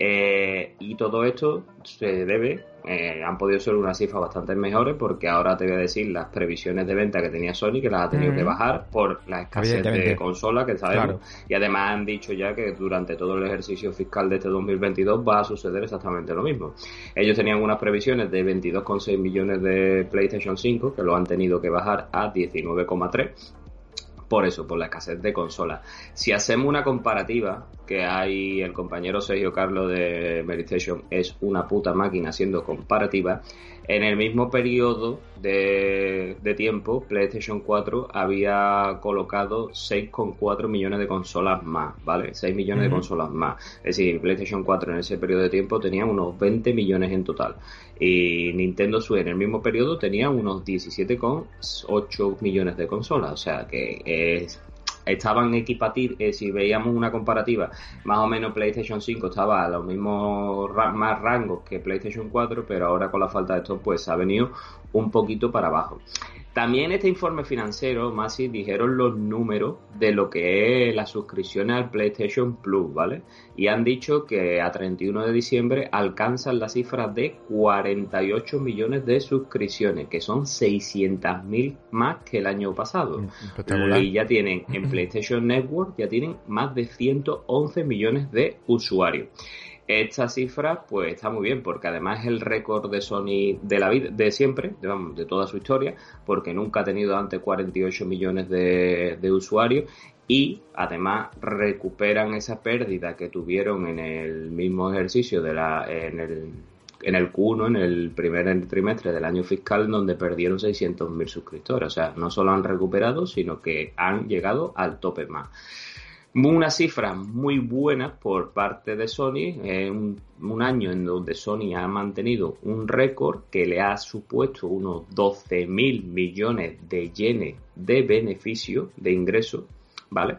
Eh, y todo esto se debe, eh, han podido ser unas cifras bastante mejores porque ahora te voy a decir las previsiones de venta que tenía Sony que las ha tenido que bajar por la escasez de consola que sabemos. Y además han dicho ya que durante todo el ejercicio fiscal de este 2022 va a suceder exactamente lo mismo. Ellos tenían unas previsiones de 22,6 millones de PlayStation 5 que lo han tenido que bajar a 19,3 por eso, por la escasez de consolas. Si hacemos una comparativa, que hay el compañero Sergio Carlos de Meditation es una puta máquina haciendo comparativa, en el mismo periodo de, tiempo, PlayStation 4 había colocado 6,4 millones de consolas más, ¿vale? 6 millones de consolas más. Es decir, PlayStation 4 en ese periodo de tiempo tenía unos 20 millones en total. Y Nintendo Switch en el mismo periodo tenía unos 17,8 millones de consolas. O sea que es estaban equipatir, eh, si veíamos una comparativa, más o menos PlayStation 5 estaba a los mismos más rangos que PlayStation 4, pero ahora con la falta de esto pues ha venido un poquito para abajo. También este informe financiero, Masi, dijeron los números de lo que es la suscripción al PlayStation Plus, ¿vale? Y han dicho que a 31 de diciembre alcanzan la cifra de 48 millones de suscripciones, que son 600.000 más que el año pasado. Y ya tienen en PlayStation Network, ya tienen más de 111 millones de usuarios. Esta cifra, pues está muy bien, porque además es el récord de Sony de la vida, de siempre, de, de toda su historia, porque nunca ha tenido antes 48 millones de, de usuarios y además recuperan esa pérdida que tuvieron en el mismo ejercicio de la, en el, en el Q1, en el primer trimestre del año fiscal, donde perdieron 600.000 suscriptores. O sea, no solo han recuperado, sino que han llegado al tope más. Una cifra muy buena por parte de Sony, un, un, año en donde Sony ha mantenido un récord que le ha supuesto unos 12 mil millones de yenes de beneficio, de ingreso, ¿vale?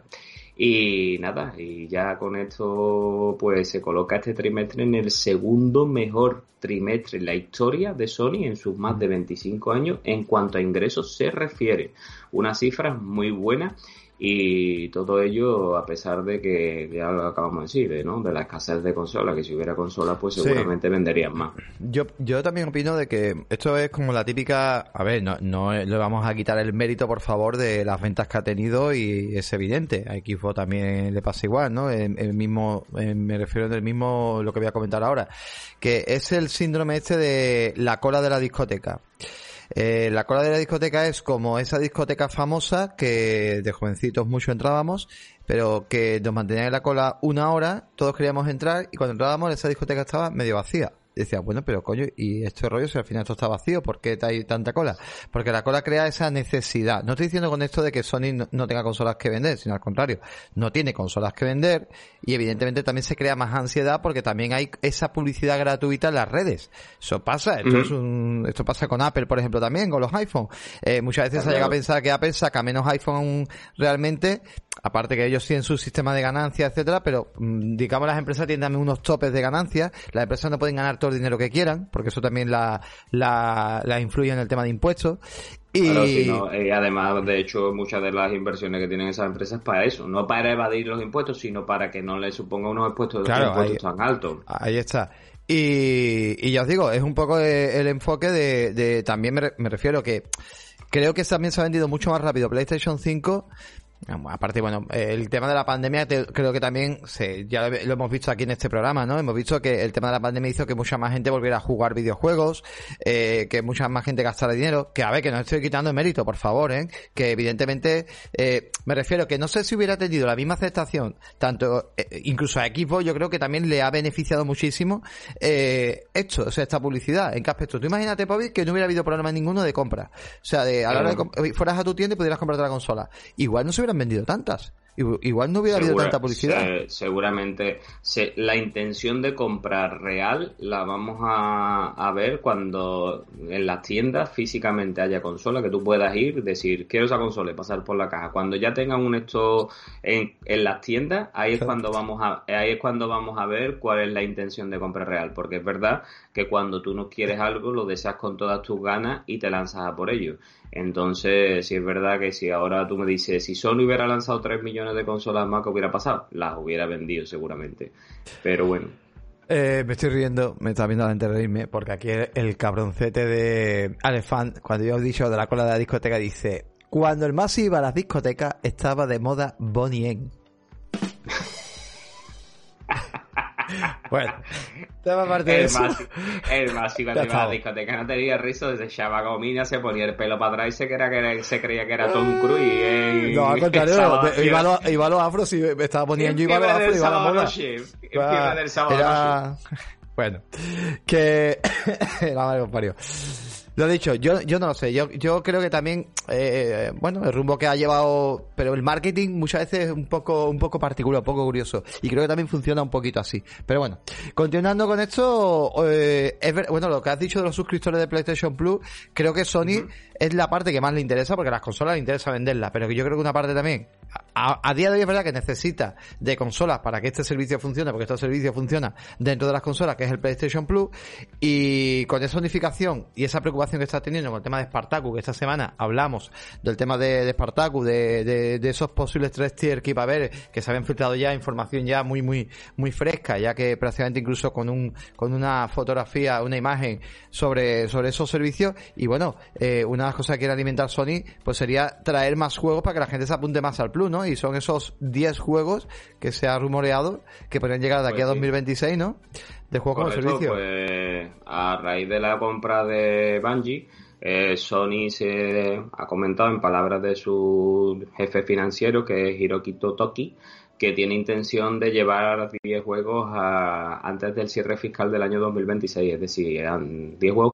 Y nada, y ya con esto pues se coloca este trimestre en el segundo mejor trimestre en la historia de Sony en sus más de 25 años en cuanto a ingresos se refiere. Una cifra muy buena y todo ello a pesar de que ya lo acabamos de decir, ¿no? De la escasez de consolas, que si hubiera consolas pues seguramente venderían más. Yo, yo también opino de que esto es como la típica, a ver, no, no le vamos a quitar el mérito por favor de las ventas que ha tenido y es evidente, a Xbox también le pasa igual, ¿no? El, mismo, me refiero del mismo, lo que voy a comentar ahora, que es el síndrome este de la cola de la discoteca. Eh, la cola de la discoteca es como esa discoteca famosa que de jovencitos mucho entrábamos, pero que nos mantenían en la cola una hora, todos queríamos entrar y cuando entrábamos esa discoteca estaba medio vacía decía, bueno, pero coño, y este rollo, si al final esto está vacío, ¿por qué hay tanta cola? Porque la cola crea esa necesidad. No estoy diciendo con esto de que Sony no, tenga consolas que vender, sino al contrario, no tiene consolas que vender y evidentemente también se crea más ansiedad porque también hay esa publicidad gratuita en las redes. Eso pasa, esto, es un, esto pasa con Apple, por ejemplo, también, con los iPhone. Eh, muchas veces se llega a pensar que Apple saca menos iPhone realmente, aparte que ellos tienen su sistema de ganancias, etcétera, pero mm, digamos las empresas tienen unos topes de ganancias, las empresas no pueden ganar todo el dinero que quieran, porque eso también la, la, la influye en el tema de impuestos. Y... además, de hecho, muchas de las inversiones que tienen esas empresas para eso, no para evadir los impuestos, sino para que no les suponga unos impuestos, tan altos. Ahí está. Y, y ya os digo, es un poco el enfoque de, de también me, me refiero que creo que también se ha vendido mucho más rápido PlayStation 5 Aparte, bueno, el tema de la pandemia creo que también se, ya lo hemos visto aquí en este programa, ¿no? Hemos visto que el tema de la pandemia hizo que mucha más gente volviera a jugar videojuegos, eh, que mucha más gente gastara dinero, que a ver, que no estoy quitando mérito, por favor, ¿eh? Que evidentemente, eh, me refiero que no sé si hubiera tenido la misma aceptación, tanto, eh, incluso a Equipo, yo creo que también le ha beneficiado muchísimo, eh, esto, o sea, esta publicidad. ¿En qué aspecto? Tú imagínate, Pobi, que no hubiera habido problema ninguno de compra. O sea, de, a la hora de, fueras a tu tienda y pudieras comprarte la consola. Igual no se hubiera han vendido tantas. Igual no hubiera habido tanta publicidad. seguramente la intención de comprar real la vamos a, ver cuando en las tiendas físicamente haya consola, que tú puedas ir, decir, quiero esa consola y pasar por la caja. Cuando ya tengan un esto en, en las tiendas, ahí es cuando vamos a ahí es cuando vamos a ver cuál es la intención de compra real, porque es verdad que cuando tú no quieres algo lo deseas con todas tus ganas y te lanzas a por ello. Entonces, si es verdad que si ahora tú me dices, si solo hubiera lanzado 3 millones de consolas más, ¿qué hubiera pasado? Las hubiera vendido seguramente. Pero bueno. Eh, me estoy riendo, me está viendo la reírme, porque aquí el cabroncete de Alefant, cuando yo he dicho de la cola de la discoteca, dice, cuando el más iba a las discotecas estaba de moda Bonnie M. Bueno, tema aparte de eso. el iba a la discoteca no tenía riso, se echaba gomina, se ponía el pelo para atrás y se, creía que era, se creía que era Tom Cruise. Eh, no, al contrario, iba, a los afros y me estaba poniendo yo iba a los afros y iba a la moda. Bueno, que... la madre parió. Lo dicho, yo, yo no lo sé. Yo, yo creo que también, eh, bueno, el rumbo que ha llevado, pero el marketing muchas veces es un poco, un poco particular, un poco curioso. Y creo que también funciona un poquito así. Pero bueno, continuando con esto, eh, es bueno, lo que has dicho de los suscriptores de PlayStation Plus, creo que Sony es la parte que más le interesa porque a las consolas le interesa venderlas. Pero yo creo que una parte también a, día de hoy es verdad que necesita de consolas para que este servicio funcione, porque este servicio funciona dentro de las consolas, que es el PlayStation Plus, y con esa unificación y esa preocupación que está teniendo con el tema de Spartacus, que esta semana hablamos del tema de, de Spartacus, de, de, esos posibles tres tier que iba a haber, que se habían filtrado ya información ya muy, muy, muy fresca, ya que prácticamente incluso con un, con una fotografía, una imagen sobre, sobre esos servicios, y bueno, eh, una las cosas que quiere alimentar Sony, pues sería traer más juegos para que la gente se apunte más al Plus, ¿no? Y son esos 10 juegos que se ha rumoreado que podrían llegar de aquí a 2026, pues ¿no? De juegos como servicio. Pues, a raíz de la compra de Bungie, eh, Sony se ha comentado en palabras de su jefe financiero, que es Hiroki Totoki, que tiene intención de llevar 10 juegos a, antes del cierre fiscal del año 2026, es decir, 10 juegos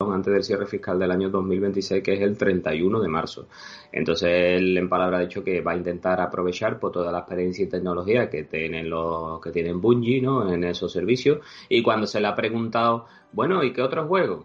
antes del cierre fiscal del año 2026, que es el 31 de marzo. Entonces, él en palabra ha dicho que va a intentar aprovechar por toda la experiencia y tecnología que tienen los que tienen Bungie, ¿no? En esos servicios. Y cuando se le ha preguntado, bueno, ¿y qué otros juegos?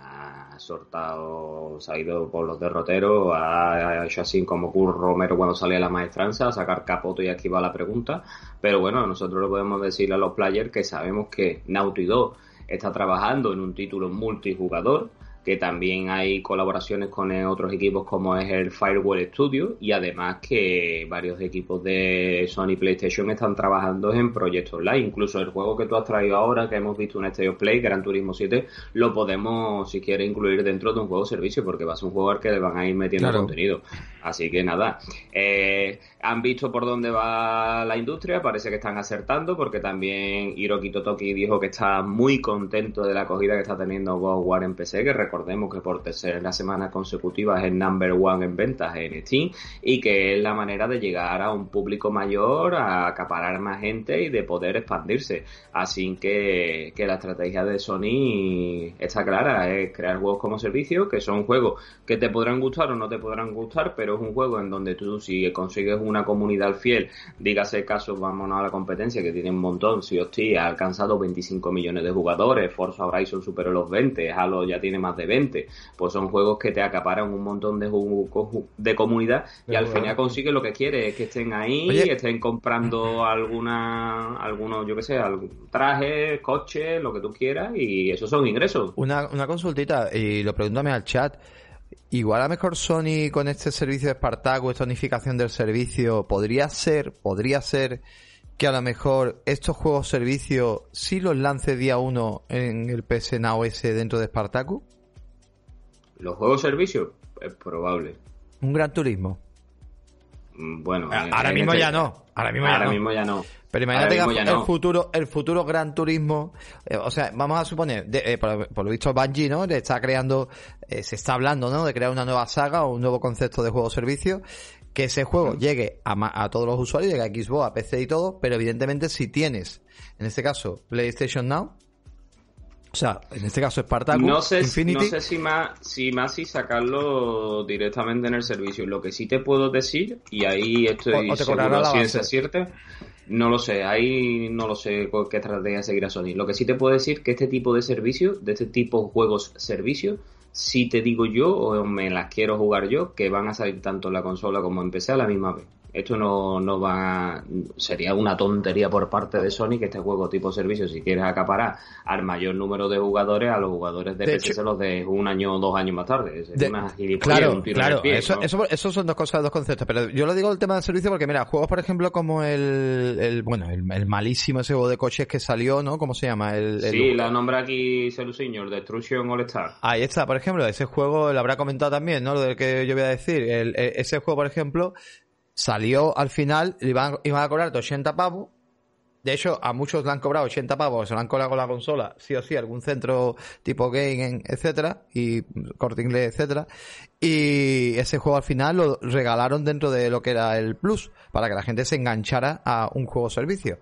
Ha sortado, se ha ido por los derroteros, ha hecho así como Kurt Romero cuando salía la maestranza, a sacar capoto y aquí va la pregunta. Pero bueno, nosotros lo podemos decir a los players que sabemos que Naughty Dog está trabajando en un título multijugador que también hay colaboraciones con otros equipos como es el Firewall Studio y además que varios equipos de Sony PlayStation están trabajando en proyectos online. Incluso el juego que tú has traído ahora, que hemos visto en este Play, Gran Turismo 7, lo podemos, si quieres, incluir dentro de un juego servicio porque va a ser un juego al que le van a ir metiendo contenido. Así que nada, eh, han visto por dónde va la industria, parece que están acertando porque también Hiroki Totoki dijo que está muy contento de la acogida que está teniendo God War en PC, que recordemos que por tercera semana consecutiva es el number one en ventas en Steam y que es la manera de llegar a un público mayor, a acaparar más gente y de poder expandirse. Así que, que la estrategia de Sony está clara, es crear juegos como servicio, que son juegos que te podrán gustar o no te podrán gustar, pero es un juego en donde tú si consigues una comunidad fiel, dígase caso, vámonos a la competencia que tiene un montón, si hostia, ha alcanzado 25 millones de jugadores, Forza Horizon superó los 20, Halo ya tiene más de 20, pues son juegos que te acaparan un montón de, de comunidad y al final consigue lo que quiere, es que estén ahí, estén comprando alguna, algunos, yo que sé, algún traje, coche, lo que tú quieras y esos son ingresos. Una, una consultita y lo pregúntame al chat. Igual a mejor Sony con este servicio de Spartacus, esta unificación del servicio, podría ser, podría ser que a lo mejor estos juegos servicio sí los lance día uno en el PS Now dentro de Spartacus. ¿Los juegos servicio? Es probable. Un gran turismo. Mm, Bueno, Ah, ahora mismo este- ya no. Ahora mismo ya no. mismo ya no. Pero imagínate que el no. futuro, el futuro Gran Turismo, eh, o sea, vamos a suponer, de- eh, por, por lo visto Bungie, ¿no? Le está creando, eh, se está hablando, ¿no? De crear una nueva saga o un nuevo concepto de juego servicio, que ese juego llegue a, a todos los usuarios, llegue a Xbox, a PC y todo, pero evidentemente si tienes, en este caso, PlayStation Now, o sea, en este caso Spartacus, No sé, Infinity, no sé si más, si más si sacarlo directamente en el servicio. Lo que sí te puedo decir, y ahí estoy O- o te seguro la cierto, no lo sé, ahí no lo sé qué estrategia seguirá Sony. Lo que sí te puedo decir que este tipo de servicio, de este tipo de juegos servicio, si te digo yo, o me las quiero jugar yo, que van a salir tanto en la consola como en PC a la misma vez. Esto no, no va sería una tontería por parte de Sony que este juego tipo servicio, si quieres acaparar al mayor número de jugadores, a los jugadores de, De PC hecho- se los de un año o dos años más tarde. Sería De- una claro, un tiro el claro, pie, eso, ¿no? eso, eso son dos cosas, dos conceptos, pero yo lo digo el tema del servicio porque mira, juegos por ejemplo como el, el bueno, el, el malísimo ese juego de coches que salió, ¿no? ¿Cómo se llama? El, el- Sí, la nombra aquí Celusiñor, Destruction All Star. Ahí está, por ejemplo, ese juego lo habrá comentado también, ¿no? Lo del que yo voy a decir. El- el- ese juego, por ejemplo, salió al final, iban, iban a cobrar 80 pavos. De hecho, a muchos le han cobrado 80 pavos, se lo han cobrado con la consola, sí o sí, algún centro tipo game, etcétera, y corte inglés, etcétera. Y ese juego al final lo regalaron dentro de lo que era el Plus, para que la gente se enganchara a un juego servicio.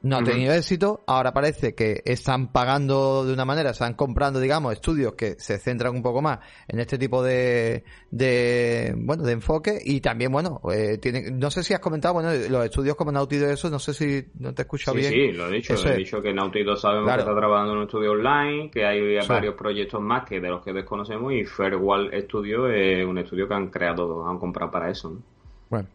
No ha tenido éxito, ahora parece que están pagando de una manera, están comprando, digamos, estudios que se centran un poco más en este tipo de, de bueno, de enfoque y también, bueno, eh, tiene, no sé si has comentado, bueno, los estudios como Naughty Dog eso, no sé si no te he escuchado Sí, bien. sí, lo he dicho. Eso he es. dicho que Naughty sabemos Claro. que está trabajando en un estudio online, que hay Sí. varios proyectos más que de los que desconocemos y Fairwall Studio es un estudio que han creado, han comprado para eso. ¿no? Bueno.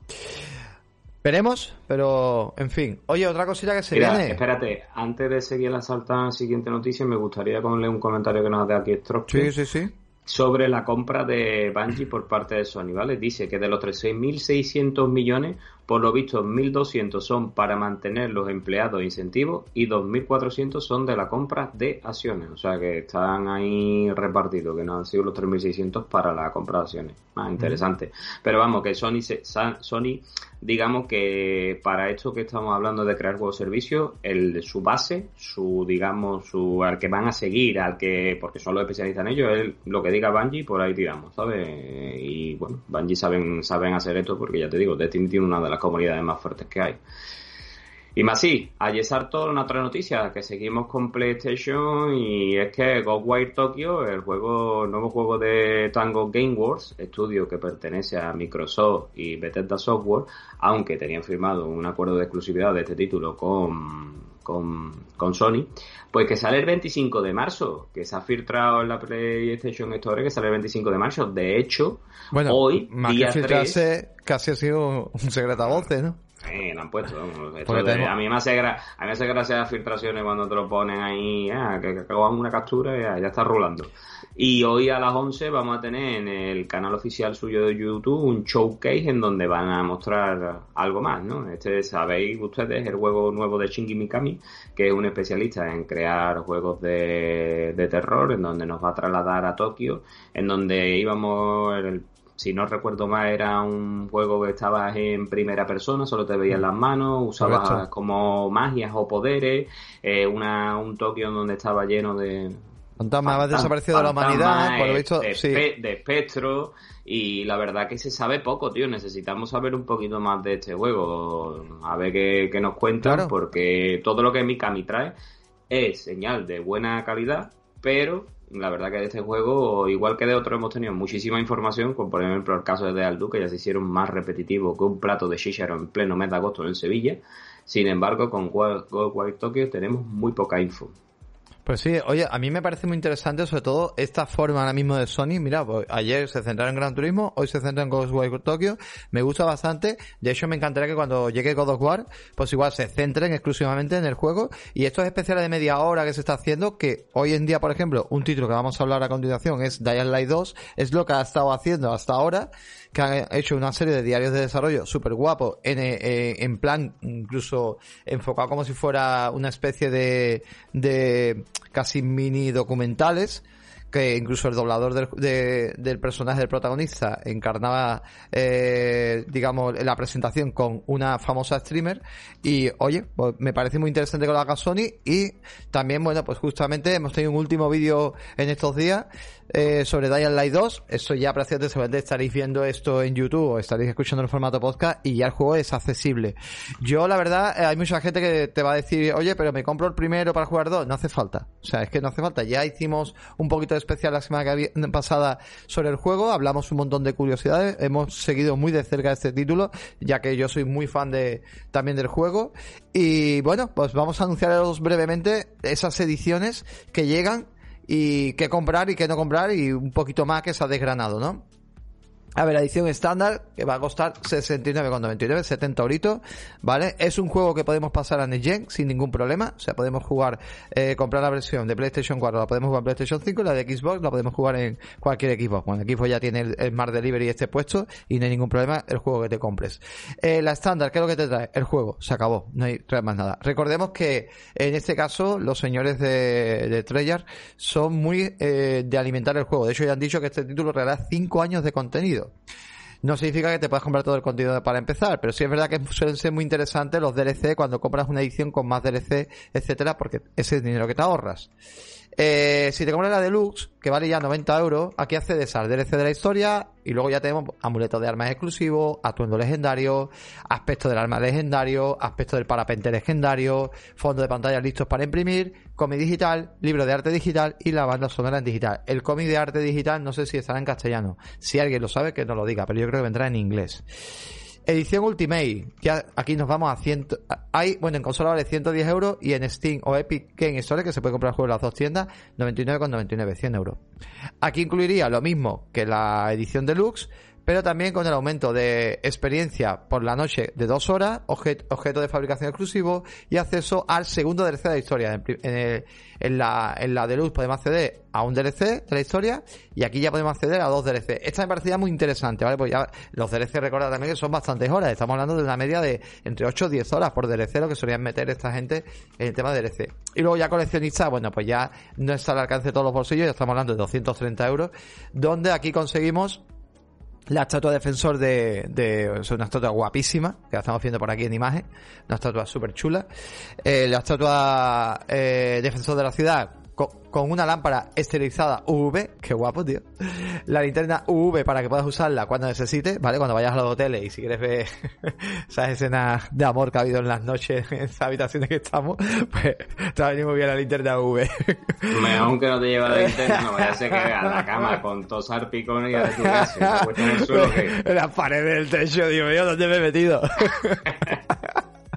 Veremos, pero, en fin. Oye, otra cosita que se Mira, viene. espérate, antes de seguir la salta siguiente noticia, me gustaría ponerle un comentario que nos hace aquí Stroke Sí, sí, sí. sobre la compra de Bungie por parte de Sony, ¿vale? Dice que de los 6.600 millones, por lo visto 1.200 son para mantener los empleados e incentivos y 2.400 son de la compra de acciones. O sea que están ahí repartidos, que no han sido los 3.600 para la compra de acciones. Más interesante. Pero vamos, que Sony, se- Sony, digamos que para esto que estamos hablando de crear juegos servicios, el, su base, su, digamos, su, al que van a seguir, al que, porque son los especialistas en ello, es lo que diga Bungie, por ahí tiramos, ¿sabes? Y bueno, Bungie saben, saben hacer esto porque ya te digo, Destiny tiene una de las comunidades más fuertes que hay. Y más sí, ayer saltó una otra noticia, que seguimos con PlayStation y es que Ghostwire Tokyo, el juego, nuevo juego de Tango Gameworks, estudio que pertenece a Microsoft y Bethesda Software, aunque tenían firmado un acuerdo de exclusividad de este título con, con, con Sony, pues que sale el 25 de marzo, que se ha filtrado en la PlayStation Store que sale el 25 de marzo. De hecho, Bueno, hoy, más día que 3, filtrarse, casi ha sido un secreto a voces, ¿no? Sí, lo han puesto. vamos, de- A mí me hace gra- a mí me hace gracia las filtraciones cuando te lo ponen ahí, ah, que, que acaban una captura y ya, ya está rulando. Y hoy a las 11 vamos a tener en el canal oficial suyo de YouTube un showcase en donde van a mostrar algo más, ¿no? Este, sabéis ustedes, el juego nuevo de Shinji Mikami, que es un especialista en crear juegos de, de terror, en donde nos va a trasladar a Tokio, en donde íbamos, el- si no recuerdo mal, era un juego que estabas en primera persona, solo te veías las manos, usabas Correcto. como magias o poderes, eh, una, un Tokio en donde estaba lleno de, Fantasma, ha desaparecido de la humanidad, por lo visto, de, sí. de espectro y la verdad que se sabe poco, tío. Necesitamos saber un poquito más de este juego, a ver qué, qué nos cuentan, Claro. porque todo lo que Mikami trae es señal de buena calidad, pero la verdad que de este juego, igual que de otros, hemos tenido muchísima información, como por ejemplo el caso de Aldu, que ya se hicieron más repetitivo que un plato de Shisharo en pleno mes de agosto en Sevilla. Sin embargo, con Ghostwire Tokyo tenemos muy poca info. Pues sí, oye, a mí me parece muy interesante sobre todo esta forma ahora mismo de Sony. Mira, pues ayer se centraron en Gran Turismo, hoy se centran en Ghostwire Tokyo. Me gusta bastante. De hecho, me encantaría que cuando llegue God of War, pues igual se centren exclusivamente en el juego. Y estos especiales de media hora que se está haciendo, que hoy en día, por ejemplo, un título que vamos a hablar a continuación es Dying Light 2, es lo que ha estado haciendo hasta ahora que han hecho una serie de diarios de desarrollo súper guapos, en, eh, en plan incluso enfocado como si fuera una especie de, de casi mini documentales que incluso el doblador del, personaje del protagonista encarnaba, eh, digamos, la presentación con una famosa streamer. Y oye, pues me parece muy interesante que lo haga Sony. Y también, bueno, pues justamente hemos tenido un último vídeo en estos días eh, sobre Dying Light 2. Eso ya prácticamente estaréis viendo esto en YouTube o estaréis escuchando en formato podcast y ya el juego es accesible. Yo, la verdad, eh, hay mucha gente que te va a decir, oye, pero me compro el primero para jugar dos. No hace falta. O sea, es que no hace falta. Ya hicimos un poquito de especial la semana pasada sobre el juego, hablamos un montón de curiosidades, hemos seguido muy de cerca este título, ya que yo soy muy fan de también del juego. Y bueno, pues vamos a anunciaros brevemente esas ediciones que llegan y qué comprar y qué no comprar y un poquito más que se ha desgranado, ¿no? A ver, la edición estándar, que va a costar 69,99, 70 euritos, ¿vale? Es un juego que podemos pasar a Next sin ningún problema. O sea, podemos jugar, eh, comprar la versión de PlayStation 4, la podemos jugar en PlayStation 5, la de Xbox la podemos jugar en cualquier Xbox. Bueno, el equipo ya tiene el, Smart Delivery este puesto y no hay ningún problema el juego que te compres. Eh, la estándar, ¿qué es lo que te trae? El juego, se acabó, no hay más nada. Recordemos que en este caso los señores de, de Treyarch son muy eh, de alimentar el juego. De hecho, ya han dicho que este título regalará 5 años de contenido. No significa que te puedas comprar todo el contenido para empezar, pero sí es verdad que suelen ser muy interesantes los DLC cuando compras una edición con más DLC, etcétera, porque ese es dinero que te ahorras. Eh, si te compras la deluxe, que vale ya 90 euros, aquí accedes al DLC de la historia y luego ya tenemos amuletos de armas exclusivos, atuendo legendario, aspecto del arma legendario, aspecto del parapente legendario, fondo de pantalla listos para imprimir, cómic digital, libro de arte digital y la banda sonora en digital. El cómic de arte digital no sé si estará en castellano. Si alguien lo sabe, que no lo diga, pero yo creo que vendrá en inglés. Edición Ultimate, ya aquí nos vamos a 100. Hay, bueno, en consola vale 110 euros y en Steam o Epic Game Store, que se puede comprar el juego en las dos tiendas, 99,99, 100 euros. Aquí incluiría lo mismo que la edición deluxe, pero también con el aumento de experiencia por la noche de dos horas, objeto, de fabricación exclusivo y acceso al segundo DLC de la historia. En, en, la, en la Deluxe podemos acceder a un DLC de la historia y aquí ya podemos acceder a dos DLC. Esta me parecía muy interesante, ¿vale? Pues ya los DLC recordad también que son bastantes horas, estamos hablando de una media de entre 8 o 10 horas por DLC lo que solían meter esta gente en el tema de DLC. Y luego ya coleccionista, bueno, pues ya no está al alcance de todos los bolsillos, ya estamos hablando de 230 euros, donde aquí conseguimos la estatua defensor de, de es una estatua guapísima, que la estamos viendo por aquí en imagen, una estatua súper chula. Eh, la estatua eh, defensor de la ciudad, con, una lámpara esterilizada UV, qué guapo, tío. La linterna UV para que puedas usarla cuando necesites, ¿vale? Cuando vayas a los hoteles y si quieres ver esas escenas de amor que ha habido en las noches en esas habitaciones que estamos, pues te va a venir muy bien la linterna UV. Mejor que no te lleva la linterna, no vaya a ser que a la cama con tosar picones y a tu casa, en el suelo que... En las paredes del techo, digo yo, ¿dónde me he metido?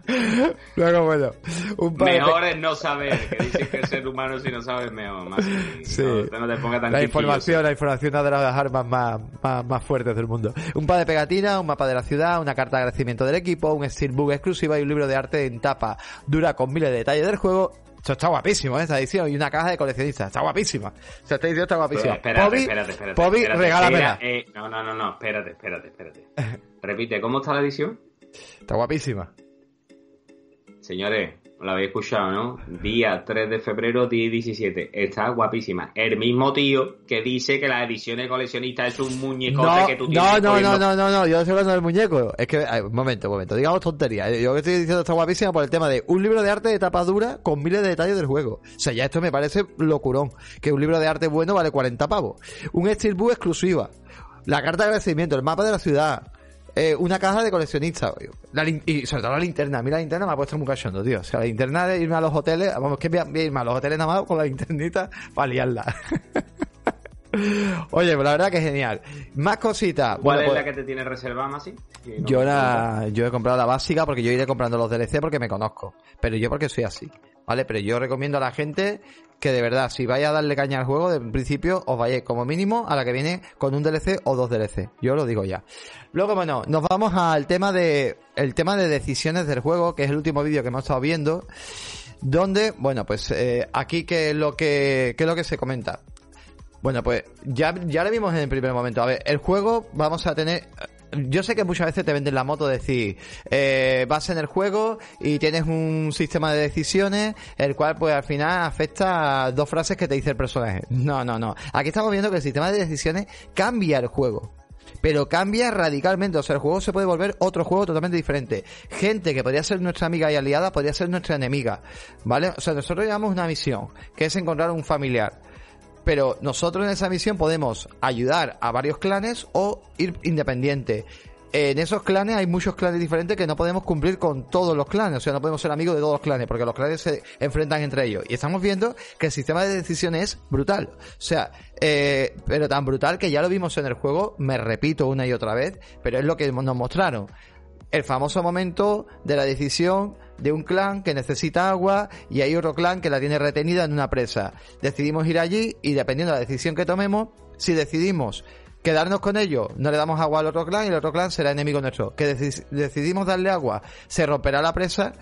Luego, bueno, un Mejor es no saber, que dicen que el ser humano si no sabe mejor. Más sí. No, te ponga tan la información, la información de las armas más, más, fuertes del mundo. Un par de pegatinas, un mapa de la ciudad, una carta de agradecimiento del equipo, un steelbook exclusiva y un libro de arte en tapa dura con miles de detalles del juego. Esto está guapísimo, ¿eh? esta edición. Y una caja de coleccionistas. Está guapísima. O sea, esta edición está guapísima. espérate, espérate, espérate. Pobi, regálamela. Eh, no, no, no, no. Espérate, espérate, espérate. Repite, ¿cómo está la edición? Está guapísima. Señores, lo habéis escuchado, ¿no? Día 3 de febrero, día 17. Está guapísima. El mismo tío que dice que las ediciones coleccionistas es un muñecote que tú tienes. No, no, no, no, no, no, yo no estoy hablando del muñeco. Es que, un momento, un momento, digamos tontería. Yo que estoy diciendo está guapísima por el tema de un libro de arte de tapa dura con miles de detalles del juego. O sea, ya esto me parece locurón. Que un libro de arte bueno vale 40 pavos. Un Steelbook exclusiva. La carta de agradecimiento, el mapa de la ciudad, eh, una caja de coleccionista. y sobre todo la linterna. A mí la linterna me ha puesto muy cachondo, tío. O sea, la linterna de irme a los hoteles, vamos, que voy a irme a los hoteles nada más con la linternita para liarla. Oye, pues la verdad que es genial. Más cositas. ¿Cuál es pues la que te tiene reservada, Masi? yo, la, yo he comprado la básica porque yo iré comprando los DLC porque me conozco. Pero yo porque soy así. ¿Vale? Pero yo recomiendo a la gente que de verdad, si vais a darle caña al juego, de principio os vayáis como mínimo a la que viene con un DLC o dos DLC. Yo lo digo ya. Luego, bueno, nos vamos al tema de, el tema de decisiones del juego, que es el último vídeo que hemos estado viendo, donde, bueno, pues eh, aquí que lo que, qué es lo que se comenta. Bueno, pues ya, ya lo vimos en el primer momento. A ver, el juego vamos a tener yo sé que muchas veces te venden la moto decir, eh, vas en el juego y tienes un sistema de decisiones, el cual pues al final afecta a dos frases que te dice el personaje. No, no, no. Aquí estamos viendo que el sistema de decisiones cambia el juego. Pero cambia radicalmente, o sea, el juego se puede volver otro juego totalmente diferente. Gente que podría ser nuestra amiga y aliada, podría ser nuestra enemiga, ¿vale? O sea, nosotros llevamos una misión, que es encontrar un familiar pero nosotros en esa misión podemos ayudar a varios clanes o ir independiente. En esos clanes hay muchos clanes diferentes que no podemos cumplir con todos los clanes, o sea, no podemos ser amigos de todos los clanes, porque los clanes se enfrentan entre ellos. Y estamos viendo que el sistema de decisiones es brutal. O sea, eh, pero tan brutal que ya lo vimos en el juego, me repito una y otra vez, pero es lo que nos mostraron. El famoso momento de la decisión de un clan que necesita agua y hay otro clan que la tiene retenida en una presa. Decidimos ir allí y dependiendo de la decisión que tomemos, si decidimos quedarnos con ellos, no le damos agua al otro clan y el otro clan será enemigo nuestro. Que decidimos darle agua, se romperá la presa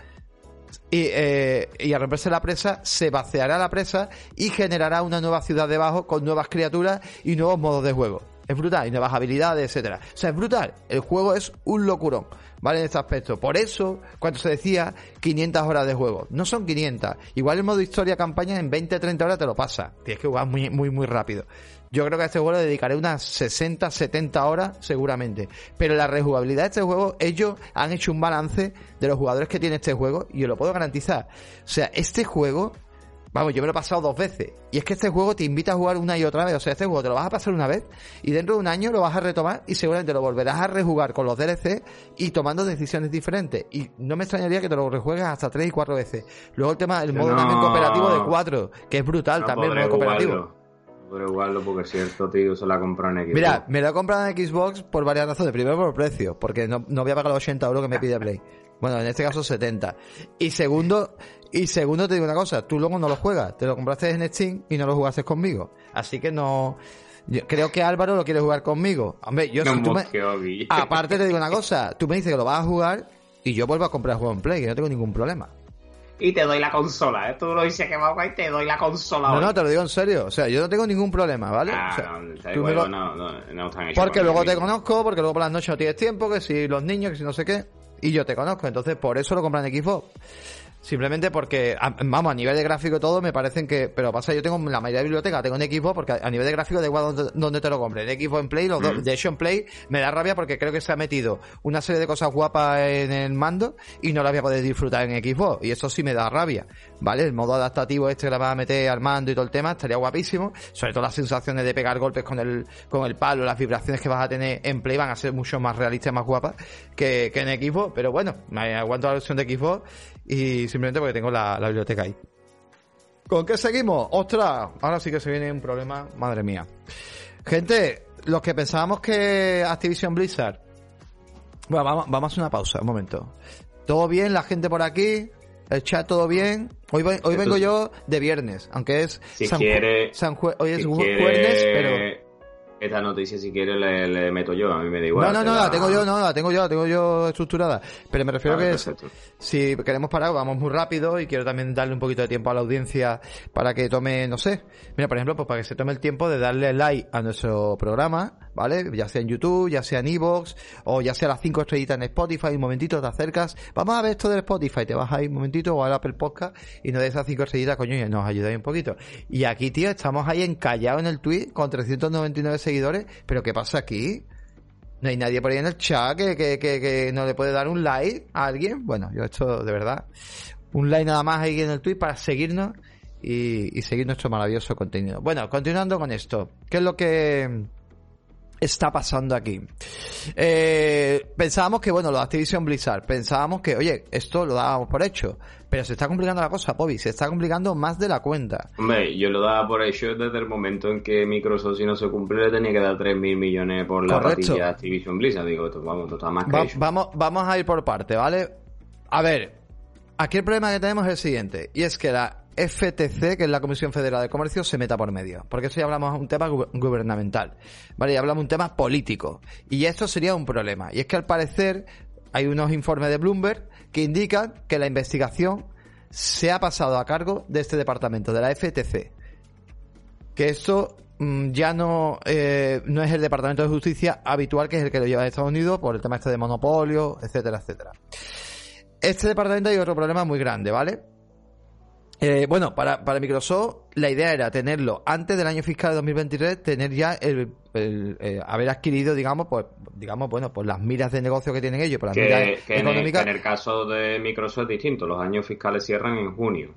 y, eh, y al romperse la presa se vaciará la presa y generará una nueva ciudad debajo con nuevas criaturas y nuevos modos de juego. Es brutal, y nuevas habilidades, etcétera. O sea, es brutal. El juego es un locurón. ¿Vale? En este aspecto. Por eso, cuando se decía 500 horas de juego, no son 500. Igual el modo historia campaña en 20, 30 horas te lo pasa. Tienes que jugar muy, muy, muy rápido. Yo creo que a este juego le dedicaré unas 60, 70 horas seguramente. Pero la rejugabilidad de este juego, ellos han hecho un balance de los jugadores que tiene este juego y yo lo puedo garantizar. O sea, este juego Vamos, yo me lo he pasado dos veces. Y es que este juego te invita a jugar una y otra vez. O sea, este juego te lo vas a pasar una vez y dentro de un año lo vas a retomar y seguramente lo volverás a rejugar con los DLC y tomando decisiones diferentes. Y no me extrañaría que te lo rejuegues hasta tres y cuatro veces. Luego el tema, el modo también cooperativo de cuatro, que es brutal también, el modo cooperativo. Pero igual porque es cierto, tío, se la comprado en Xbox. Mira, me lo he comprado en Xbox por varias razones. Primero por precio, porque no, no voy a pagar los 80 euros que me pide Play. Bueno, en este caso 70. Y segundo, y segundo te digo una cosa, tú luego no lo juegas, te lo compraste en Steam y no lo jugaste conmigo. Así que no... creo que Álvaro lo quiere jugar conmigo. Hombre, yo si tú me... Aparte te digo una cosa, tú me dices que lo vas a jugar y yo vuelvo a comprar el juego en Play, que no tengo ningún problema. Y te doy la consola, ¿eh? Tú lo dices que va y te doy la consola. No, no, te lo digo en serio. O sea, yo no tengo ningún problema, ¿vale? Ah, no, no, no, Porque luego te conozco, porque luego por las noches no tienes tiempo, que si los niños, que si no sé qué. Y yo te conozco, entonces por eso lo compran en Xbox. Simplemente porque, vamos, a nivel de gráfico y todo me parecen que, pero pasa, yo tengo la mayoría de biblioteca, tengo en equipo porque a nivel de gráfico da igual donde, te lo compres, en equipo en Play, los mm. de hecho en Play me da rabia porque creo que se ha metido una serie de cosas guapas en el mando y no la voy a poder disfrutar en Xbox y eso sí me da rabia, ¿vale? El modo adaptativo este que la vas a meter al mando y todo el tema estaría guapísimo, sobre todo las sensaciones de pegar golpes con el, con el palo, las vibraciones que vas a tener en Play van a ser mucho más realistas y más guapas que, que en Xbox, pero bueno, me aguanto la versión de Xbox y simplemente porque tengo la, biblioteca ahí. ¿Con qué seguimos? ¡Ostras! Ahora sí que se viene un problema, madre mía. Gente, los que pensábamos que Activision Blizzard... Bueno, vamos, vamos a hacer una pausa, un momento. ¿Todo bien la gente por aquí? ¿El chat todo bien? Hoy, hoy vengo yo de viernes, aunque es... Si quiere, hoy es jueves, pero esta noticia, si quieres, le, meto yo. A mí me da igual. No, no, no, la... tengo yo, no, la tengo yo, la tengo yo estructurada. Pero me refiero a que si queremos parar, vamos muy rápido y quiero también darle un poquito de tiempo a la audiencia para que tome, no sé. Mira, por ejemplo, pues para que se tome el tiempo de darle like a nuestro programa, ¿vale? Ya sea en YouTube, ya sea en Evox, o ya sea las cinco estrellitas en Spotify, un momentito te acercas. Vamos a ver esto del Spotify, te vas ahí un momentito o al Apple Podcast y nos des esas cinco estrellitas, coño, y nos ayudáis un poquito. Y aquí, tío, estamos ahí encallados en el tweet con 399 seguidores, pero ¿qué pasa aquí? No hay nadie por ahí en el chat que, que, que, no le puede dar un like a alguien. Bueno, yo hecho de verdad un like nada más ahí en el tweet para seguirnos y seguir nuestro maravilloso contenido. Bueno, continuando con esto, ¿qué es lo que está pasando aquí? Eh, pensábamos que, bueno, lo de Activision Blizzard, pensábamos que, oye, esto lo dábamos por hecho, pero se está complicando la cosa, Pobi, se está complicando más de la cuenta. Hombre, yo lo daba por hecho desde el momento en que Microsoft, si no se cumple, le tenía que dar 3.000 millones por la Correcto. de Activision Blizzard. Digo, vamos, está más que Vamos, vamos a ir por parte, ¿vale? A ver, aquí el problema que tenemos es el siguiente, y es que la FTC, que es la Comisión Federal de Comercio, se meta por medio. Porque eso ya hablamos de un tema gubernamental. ¿Vale? Y hablamos de un tema político. Y esto sería un problema. Y es que al parecer hay unos informes de Bloomberg que indican que la investigación se ha pasado a cargo de este departamento, de la FTC. Que esto mm, ya no, eh, no es el Departamento de Justicia habitual, que es el que lo lleva a Estados Unidos por el tema este de monopolio, etcétera, etcétera. Este departamento hay otro problema muy grande, ¿vale? Eh, bueno, para, para Microsoft la idea era tenerlo antes del año fiscal de 2023, tener ya el, eh, haber adquirido, digamos, pues, digamos, bueno, pues las miras de negocio que tienen ellos, por las miras económicas. En el, caso de Microsoft es distinto, los años fiscales cierran en junio.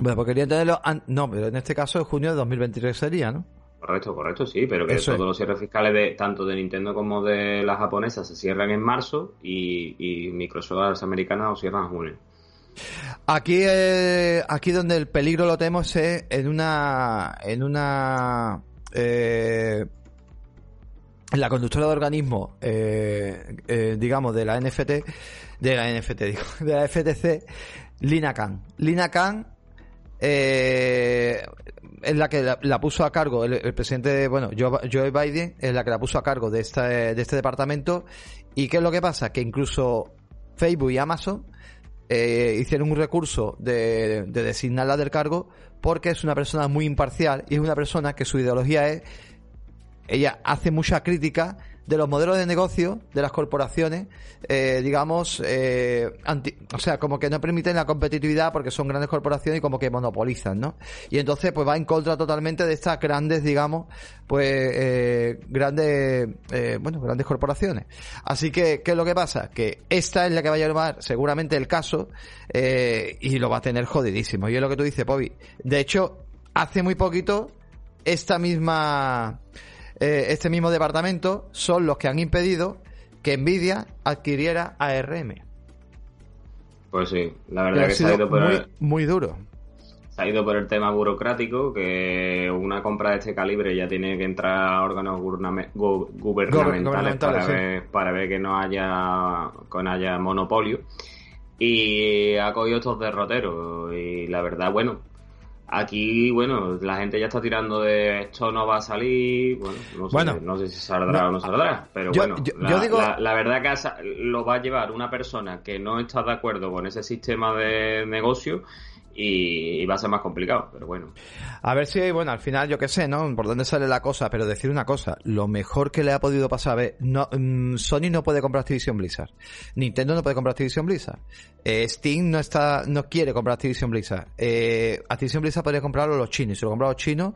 Bueno, pues querían tenerlo, no, pero en este caso en junio de 2023 sería, ¿no? Correcto, correcto, sí, pero que todos los cierres fiscales de tanto de Nintendo como de las japonesas se cierran en marzo y, y Microsoft las americanas lo cierran en junio. Aquí, eh, aquí donde el peligro lo tenemos es en una, en una, eh, la conductora de organismo, eh, eh, digamos, de la NFT, de la NFT, digo, de la FTC, Lina Khan. Lina Khan eh, es la que la, puso a cargo el, presidente, bueno, Joe, Biden es la que la puso a cargo de, esta, de este departamento. ¿Y qué es lo que pasa? Que incluso Facebook y Amazon eh, hicieron un recurso de, de designarla del cargo porque es una persona muy imparcial y es una persona que su ideología es, ella hace mucha crítica de los modelos de negocio de las corporaciones, eh, digamos, eh, o sea, como que no permiten la competitividad porque son grandes corporaciones y como que monopolizan, ¿no? Y entonces, pues va en contra totalmente de estas grandes, digamos, pues, eh, grandes, eh, bueno, grandes corporaciones. Así que, ¿qué es lo que pasa? Que esta es la que va a llevar seguramente el caso eh, y lo va a tener jodidísimo. Y es lo que tú dices, Pobi. De hecho, hace muy poquito, esta misma eh, este mismo departamento son los que han impedido que Nvidia adquiriera ARM. Pues sí, la verdad que, se ha ido por muy, el, muy duro. Se ha ido por el tema burocrático, que una compra de este calibre ya tiene que entrar a órganos gubernamentales, para, ver, para ver que no haya, que no haya monopolio. Y ha cogido estos derroteros. Y la verdad, bueno, Aquí, bueno, la gente ya está tirando de esto no va a salir, bueno, no sé, si saldrá o no saldrá, pero bueno, la, la, verdad que lo va a llevar una persona que no está de acuerdo con ese sistema de negocio y, va a ser más complicado, pero bueno. A ver si, bueno, al final yo qué sé, ¿no? Por dónde sale la cosa, pero decir una cosa, lo mejor que le ha podido pasar, a ver, mm, Sony no puede comprar Activision Blizzard, Nintendo no puede comprar Activision Blizzard, eh, Steam no está, no quiere comprar Activision Blizzard, eh, Activision Blizzard podría comprarlo los chinos, si lo compran los chinos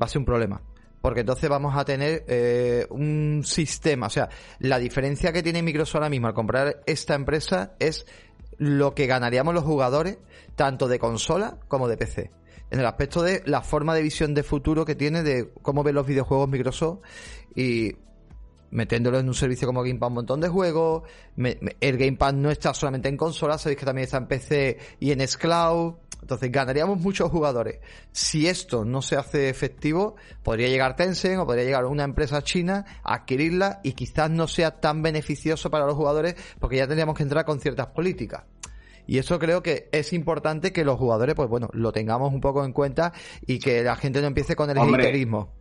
va a ser un problema. Porque entonces vamos a tener eh, un sistema, o sea, la diferencia que tiene Microsoft ahora mismo al comprar esta empresa es lo que ganaríamos los jugadores, tanto de consola como de PC. En el aspecto de la forma de visión de futuro que tiene de cómo ven los videojuegos Microsoft y metiéndolo en un servicio como Game Pass un montón de juegos. el Game Pass no está solamente en consola, sabéis que también está en PC y en Scloud. Entonces ganaríamos muchos jugadores. Si esto no se hace efectivo, podría llegar Tencent o podría llegar una empresa china a adquirirla y quizás no sea tan beneficioso para los jugadores porque ya tendríamos que entrar con ciertas políticas. Y eso creo que es importante que los jugadores, pues bueno, lo tengamos un poco en cuenta y que la gente no empiece con el haterismo.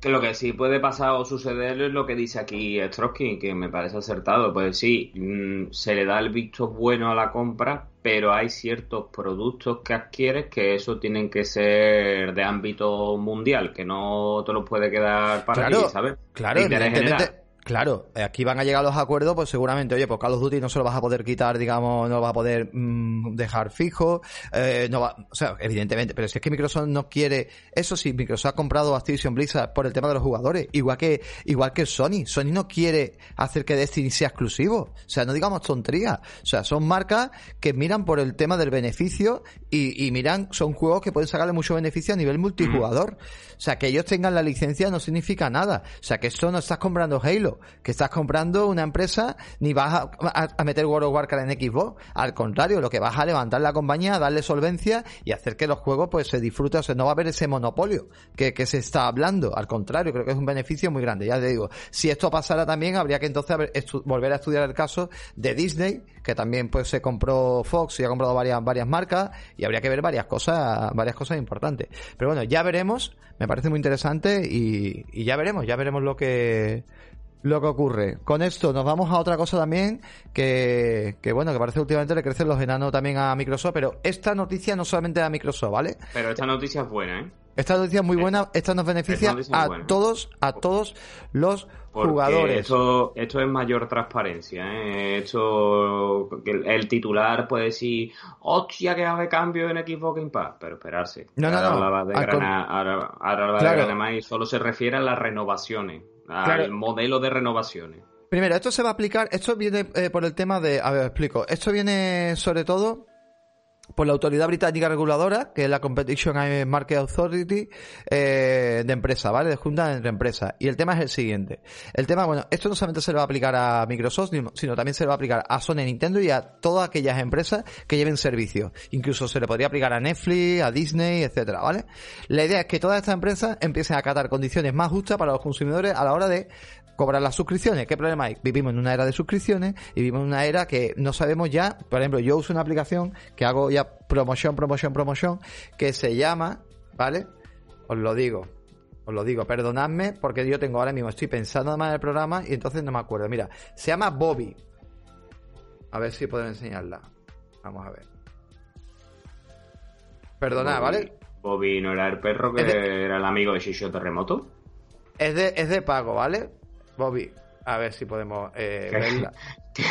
Que lo que sí puede pasar o suceder es lo que dice aquí Strosky, que me parece acertado. Pues sí, mm, se le da el visto bueno a la compra, pero hay ciertos productos que adquieres que eso tienen que ser de ámbito mundial, que no te lo puede quedar para ti, ¿sabes? Claro, evidentemente. Claro, aquí van a llegar los acuerdos, pues seguramente, oye, pues Call of Duty no se lo vas a poder quitar, digamos, no lo vas a poder mm, dejar fijo, eh, no va, o sea, evidentemente, pero si es que Microsoft no quiere, eso sí, Microsoft ha comprado Activision Blizzard por el tema de los jugadores, igual que, igual que Sony, Sony no quiere hacer que Destiny sea exclusivo, o sea, no digamos tontería, o sea, son marcas que miran por el tema del beneficio y, y miran, son juegos que pueden sacarle mucho beneficio a nivel multijugador, o sea, que ellos tengan la licencia no significa nada, o sea, que esto no estás comprando Halo, que estás comprando una empresa, ni vas a, meter World of Warcraft en Xbox. Al contrario, lo que vas a levantar la compañía, darle solvencia y hacer que los juegos pues se disfruten. O sea, no va a haber ese monopolio que, que se está hablando. Al contrario, creo que es un beneficio muy grande. Ya te digo, si esto pasara también, habría que entonces volver a estudiar el caso de Disney, que también pues se compró Fox y ha comprado varias, varias marcas, y habría que ver varias cosas, varias cosas importantes. Pero bueno, ya veremos, me parece muy interesante y, y ya veremos, ya veremos lo que lo que ocurre. Con esto nos vamos a otra cosa también que, que bueno, que parece últimamente le crecen los enanos también a Microsoft, pero esta noticia no solamente a Microsoft, ¿vale? Pero esta noticia es buena, ¿eh? Esta noticia es muy buena, esta nos beneficia a todos, a todos los jugadores. Esto, esto es mayor transparencia, ¿eh? Esto, el, titular puede decir, hostia, que haber cambio en Xbox Game Pass, pero esperarse. No, no, no. De ahora, de más y solo se refiere a las renovaciones, al modelo de renovaciones. Primero, esto se va a aplicar, esto viene eh, por el tema de, a ver, explico, esto viene sobre todo por la autoridad británica reguladora, que es la Competition and Market Authority eh, de empresa, ¿vale? De junta entre empresas. Y el tema es el siguiente. El tema, bueno, esto no solamente se le va a aplicar a Microsoft, sino también se le va a aplicar a Sony, Nintendo y a todas aquellas empresas que lleven servicios. Incluso se le podría aplicar a Netflix, a Disney, etcétera, ¿vale? La idea es que todas estas empresas empiecen a acatar condiciones más justas para los consumidores a la hora de cobrar las suscripciones. ¿Qué problema hay? Vivimos en una era de suscripciones y vivimos en una era que no sabemos ya, por ejemplo, yo uso una aplicación que hago ya promoción, promoción, promoción, que se llama, ¿vale? Os lo digo, os lo digo, perdonadme porque yo tengo ahora mismo, estoy pensando más en el programa y entonces no me acuerdo. Mira, se llama Bobby. A ver si puedo enseñarla. Vamos a ver. Perdonad, ¿vale? Bobby no era el perro que era el amigo de Shisho Terremoto. Es de, es de pago, ¿vale? Bobby, a ver si podemos eh, verla.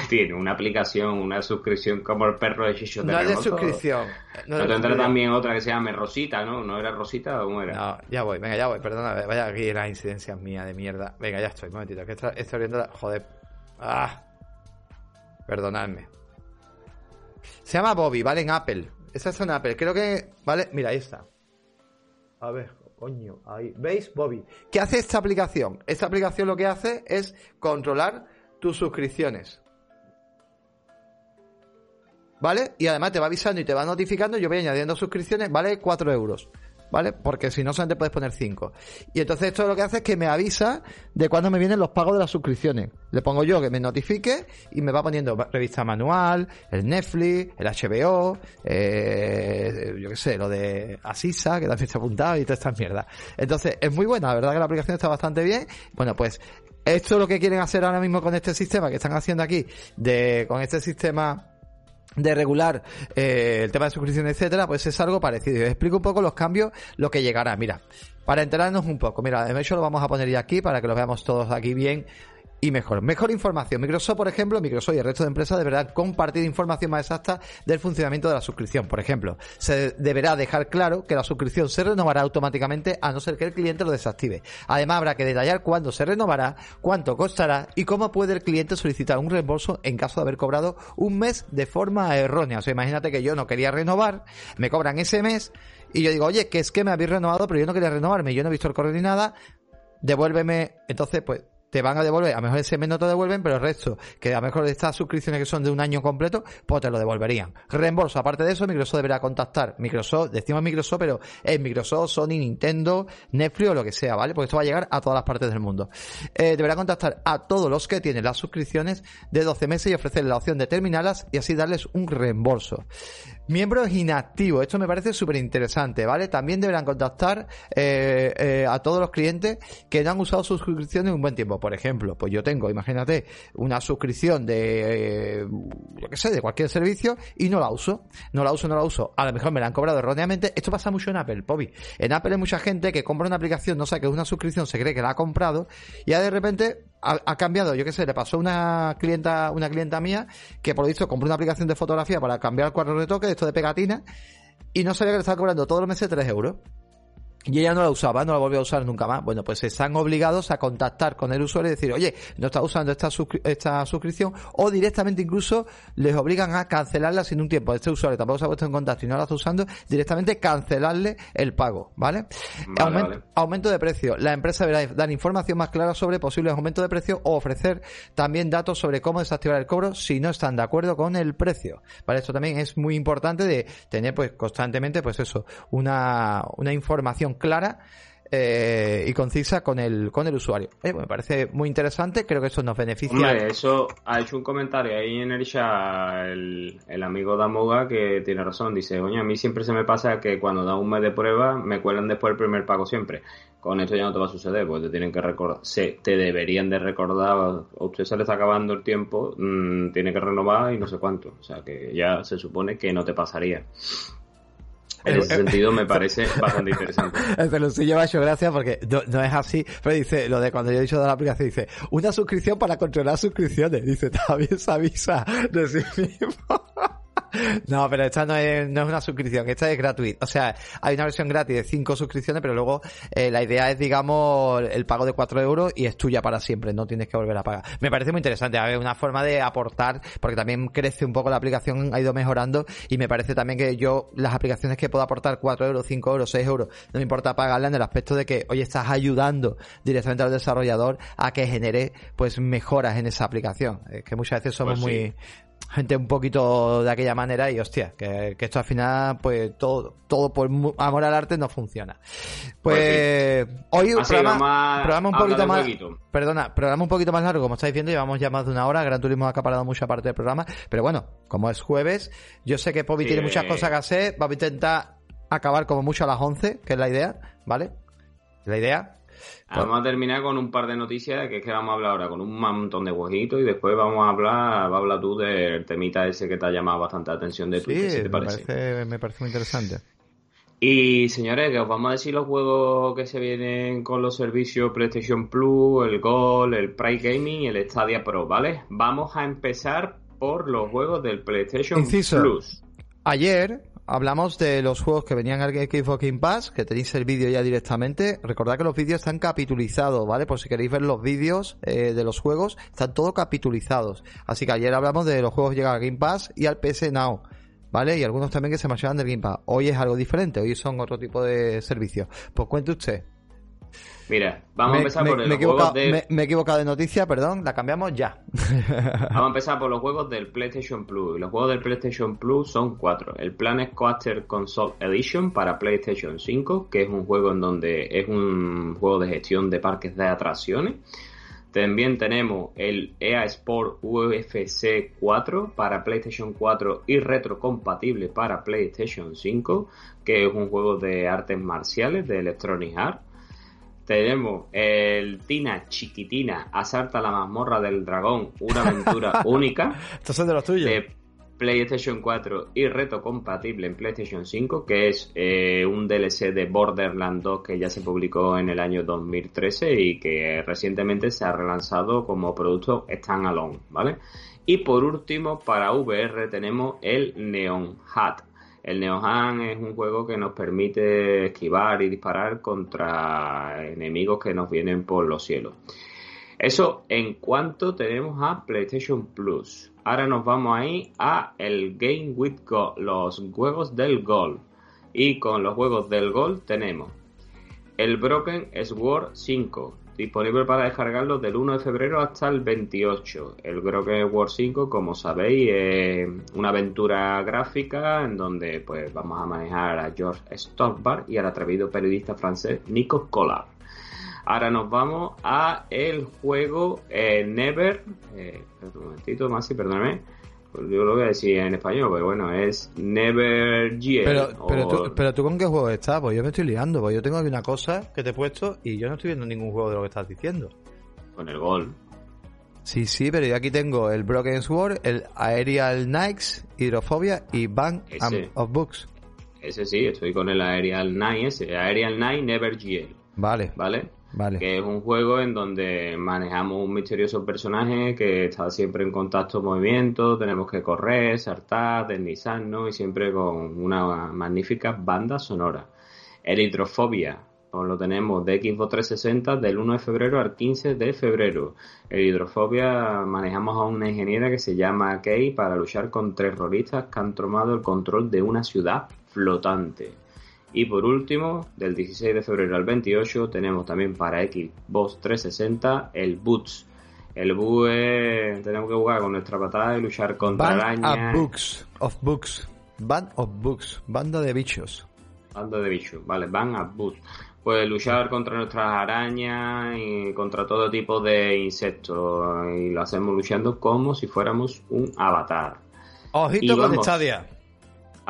Tiene una aplicación, una suscripción como el perro de Chicho No es de suscripción. No, tendrá también otra que se llame Rosita, ¿no? ¿No era Rosita o cómo era? No, ya voy, venga, ya voy, perdona, vaya aquí las incidencias mías de mierda. Venga, ya estoy, un momentito, que estoy viendo la... Joder. Ah. Perdonadme. Se llama Bobby, ¿vale? En Apple. Esa es una Apple. Creo que... ¿Vale? Mira, ahí está. A ver. Coño, ahí. ¿Veis, Bobby? ¿Qué hace esta aplicación? Esta aplicación lo que hace es controlar tus suscripciones. ¿Vale? Y además te va avisando y te va notificando. Yo voy añadiendo suscripciones, vale 4 euros. ¿Vale? Porque si no solamente puedes poner 5. Y entonces esto lo que hace es que me avisa de cuándo me vienen los pagos de las suscripciones. Le pongo yo que me notifique y me va poniendo revista manual, el Netflix, el HBO, eh, yo qué sé, lo de Asisa, que también está apuntado y toda esta mierda. Entonces es muy buena, la verdad que la aplicación está bastante bien. Bueno, pues esto es lo que quieren hacer ahora mismo con este sistema que están haciendo aquí, de con este sistema de regular eh, el tema de suscripción, etcétera, pues es algo parecido. explico un poco los cambios, lo que llegará. Mira, para enterarnos un poco, mira, de hecho lo vamos a poner ya aquí para que lo veamos todos aquí bien y mejor. Mejor información. Microsoft, por ejemplo, Microsoft y el resto de empresas deberán compartir información más exacta del funcionamiento de la suscripción. Por ejemplo, se deberá dejar claro que la suscripción se renovará automáticamente a no ser que el cliente lo desactive. Además, habrá que detallar cuándo se renovará, cuánto costará y cómo puede el cliente solicitar un reembolso en caso de haber cobrado un mes de forma errónea. O sea, imagínate que yo no quería renovar, me cobran ese mes y yo digo, oye, que es que me habéis renovado, pero yo no quería renovarme, yo no he visto el correo ni nada, devuélveme. Entonces, pues te van a devolver, a lo mejor ese mes no te devuelven, pero el resto, que a lo mejor estas suscripciones que son de un año completo, pues te lo devolverían. Reembolso, aparte de eso, Microsoft deberá contactar, Microsoft, decimos Microsoft, pero es Microsoft, Sony, Nintendo, Netflix o lo que sea, ¿vale? Porque esto va a llegar a todas las partes del mundo. Eh, deberá contactar a todos los que tienen las suscripciones de 12 meses y ofrecerles la opción de terminarlas y así darles un reembolso. Miembros inactivos, esto me parece súper interesante, ¿vale? También deberán contactar eh, eh, a todos los clientes que no han usado sus suscripciones un buen tiempo. Por ejemplo, pues yo tengo, imagínate, una suscripción de, eh, yo qué sé, de cualquier servicio y no la uso. No la uso, no la uso. A lo mejor me la han cobrado erróneamente. Esto pasa mucho en Apple, Pobi. En Apple hay mucha gente que compra una aplicación, no sabe que es una suscripción, se cree que la ha comprado y ya de repente ha, cambiado, yo qué sé, le pasó una clienta, una clienta mía que por lo visto compró una aplicación de fotografía para cambiar el cuadro de toque, esto de pegatina, y no sabía que le estaba cobrando todos los meses 3 euros. Y ella no la usaba, no la volvió a usar nunca más. Bueno, pues están obligados a contactar con el usuario y decir, oye, no está usando esta, esta suscripción, o directamente incluso les obligan a cancelarla sin un tiempo. Este usuario tampoco se ha puesto en contacto y no la está usando, directamente cancelarle el pago, ¿vale? Aumento de precio. La empresa deberá dar información más clara sobre posibles aumentos de precio o ofrecer también datos sobre cómo desactivar el cobro si no están de acuerdo con el precio. Vale, esto también es muy importante de tener pues constantemente pues eso, una, una información clara eh, y concisa con el, con el usuario. Eh, me parece muy interesante, creo que eso nos beneficia. Eso ha hecho un comentario ahí en el chat el, el amigo Damoga que tiene razón. Dice, oye, a mí siempre se me pasa que cuando da un mes de prueba me cuelan después el primer pago siempre. Con esto ya no te va a suceder, porque te tienen que recordar, se, te deberían de recordar, a usted se le está acabando el tiempo, mm, tiene que renovar y no sé cuánto. O sea que ya se supone que no te pasaría. En ese sentido me parece bastante interesante. El sí lleva hecho gracia porque no, es así, pero dice, lo de cuando yo he dicho de la aplicación, dice, una suscripción para controlar suscripciones. Dice, también se avisa de sí mismo. No, pero esta no es, no es una suscripción, esta es gratuita. O sea, hay una versión gratis de 5 suscripciones, pero luego eh, la idea es, digamos, el pago de 4 euros y es tuya para siempre, no tienes que volver a pagar. Me parece muy interesante, a ver, una forma de aportar, porque también crece un poco la aplicación, ha ido mejorando y me parece también que yo, las aplicaciones que puedo aportar 4 euros, 5 euros, 6 euros, no me importa pagarla en el aspecto de que, oye, estás ayudando directamente al desarrollador a que genere, pues, mejoras en esa aplicación. Es que muchas veces somos pues muy, gente un poquito de aquella manera y hostia, que, esto al final, pues todo, todo por amor al arte no funciona. Pues, pues hoy un programa, un poquito más, perdona, programa un poquito más largo, como estáis viendo, llevamos ya más de una hora, Gran Turismo ha acaparado mucha parte del programa, pero bueno, como es jueves, yo sé que Pobi tiene muchas cosas que hacer, va a intentar acabar como mucho a las 11, que es la idea, ¿vale? La idea, Vamos a terminar con un par de noticias que es que vamos a hablar ahora con un montón de huejitos y después vamos a hablar, va a hablar tú del temita ese que te ha llamado bastante la atención de Twitter, sí, te parece. Me parece, muy interesante. Y señores, que os vamos a decir los juegos que se vienen con los servicios PlayStation Plus, el Gold, el Prime Gaming y el Stadia Pro, ¿vale? Vamos a empezar por los juegos del PlayStation Plus. Ayer hablamos de los juegos que venían al Xbox Game Pass, que tenéis el vídeo ya directamente. Recordad que los vídeos están capitulizados, ¿vale? Por si queréis ver los vídeos eh, de los juegos, están todos capitulizados. Así que ayer hablamos de los juegos que llegan al Game Pass y al PS Now. ¿Vale? Y algunos también que se marchaban del Game Pass. Hoy es algo diferente, hoy son otro tipo de servicios. Pues cuente usted. Mira, vamos a empezar por los juegos de... Me, he equivocado de noticia, perdón, la cambiamos ya. vamos a empezar por los juegos del PlayStation Plus. Los juegos del PlayStation Plus son cuatro. El Planet Coaster Console Edition para PlayStation 5, que es un juego en donde es un juego de gestión de parques de atracciones. También tenemos el EA Sport UFC 4 para PlayStation 4 y retrocompatible para PlayStation 5, que es un juego de artes marciales de Electronic Arts. Tenemos el Tina Chiquitina, Asalta la mazmorra del dragón, una aventura única. Estos son de los tuyos. De PlayStation 4 y reto compatible en PlayStation 5, que es eh, un DLC de Borderlands 2 que ya se publicó en el año 2013 y que recientemente se ha relanzado como producto standalone, ¿vale? Y por último, para VR tenemos el Neon Hat, el Neohan es un juego que nos permite esquivar y disparar contra enemigos que nos vienen por los cielos. Eso en cuanto tenemos a PlayStation Plus. Ahora nos vamos ahí a el Game with Gold, los juegos del Gol. Y con los juegos del Gol tenemos el Broken Sword 5, disponible para descargarlo del 1 de febrero hasta el 28. El Grogue War 5, como sabéis, es una aventura gráfica en donde pues vamos a manejar a George Stockbar y al atrevido periodista francés Nico Collard. Ahora nos vamos a el juego eh, Never. Eh, un momentito, más, perdóname yo lo voy a decir en español, pero bueno, es Never G. Pero, pero, tú, pero tú con qué juego estás, pues yo me estoy liando, pues yo tengo aquí una cosa que te he puesto y yo no estoy viendo ningún juego de lo que estás diciendo. Con el gol. Sí, sí, pero yo aquí tengo el Broken Sword, el Aerial Knights, Hidrofobia y Bank of Books. Ese sí, estoy con el Aerial Knight ese, Aerial Knight Never GL. Vale. ¿Vale? Que es un juego en donde manejamos un misterioso personaje que está siempre en contacto movimiento, tenemos que correr, saltar, deslizarnos y siempre con una magnífica banda sonora. El hidrofobia, pues lo tenemos de Xbox 360 del 1 de febrero al 15 de febrero. En Hidrofobia manejamos a una ingeniera que se llama Kay para luchar con terroristas que han tomado el control de una ciudad flotante. Y por último, del 16 de febrero al 28 tenemos también para Xbox 360 el Boots. El Boots es, tenemos que jugar con nuestra patada y luchar contra Band arañas. of Books. Of Books. Band of Books. Banda de bichos. Banda de bichos, vale, van a Boots. Pues luchar contra nuestras arañas y contra todo tipo de insectos. Y lo hacemos luchando como si fuéramos un avatar. Ojito Y con vamos. Stadia.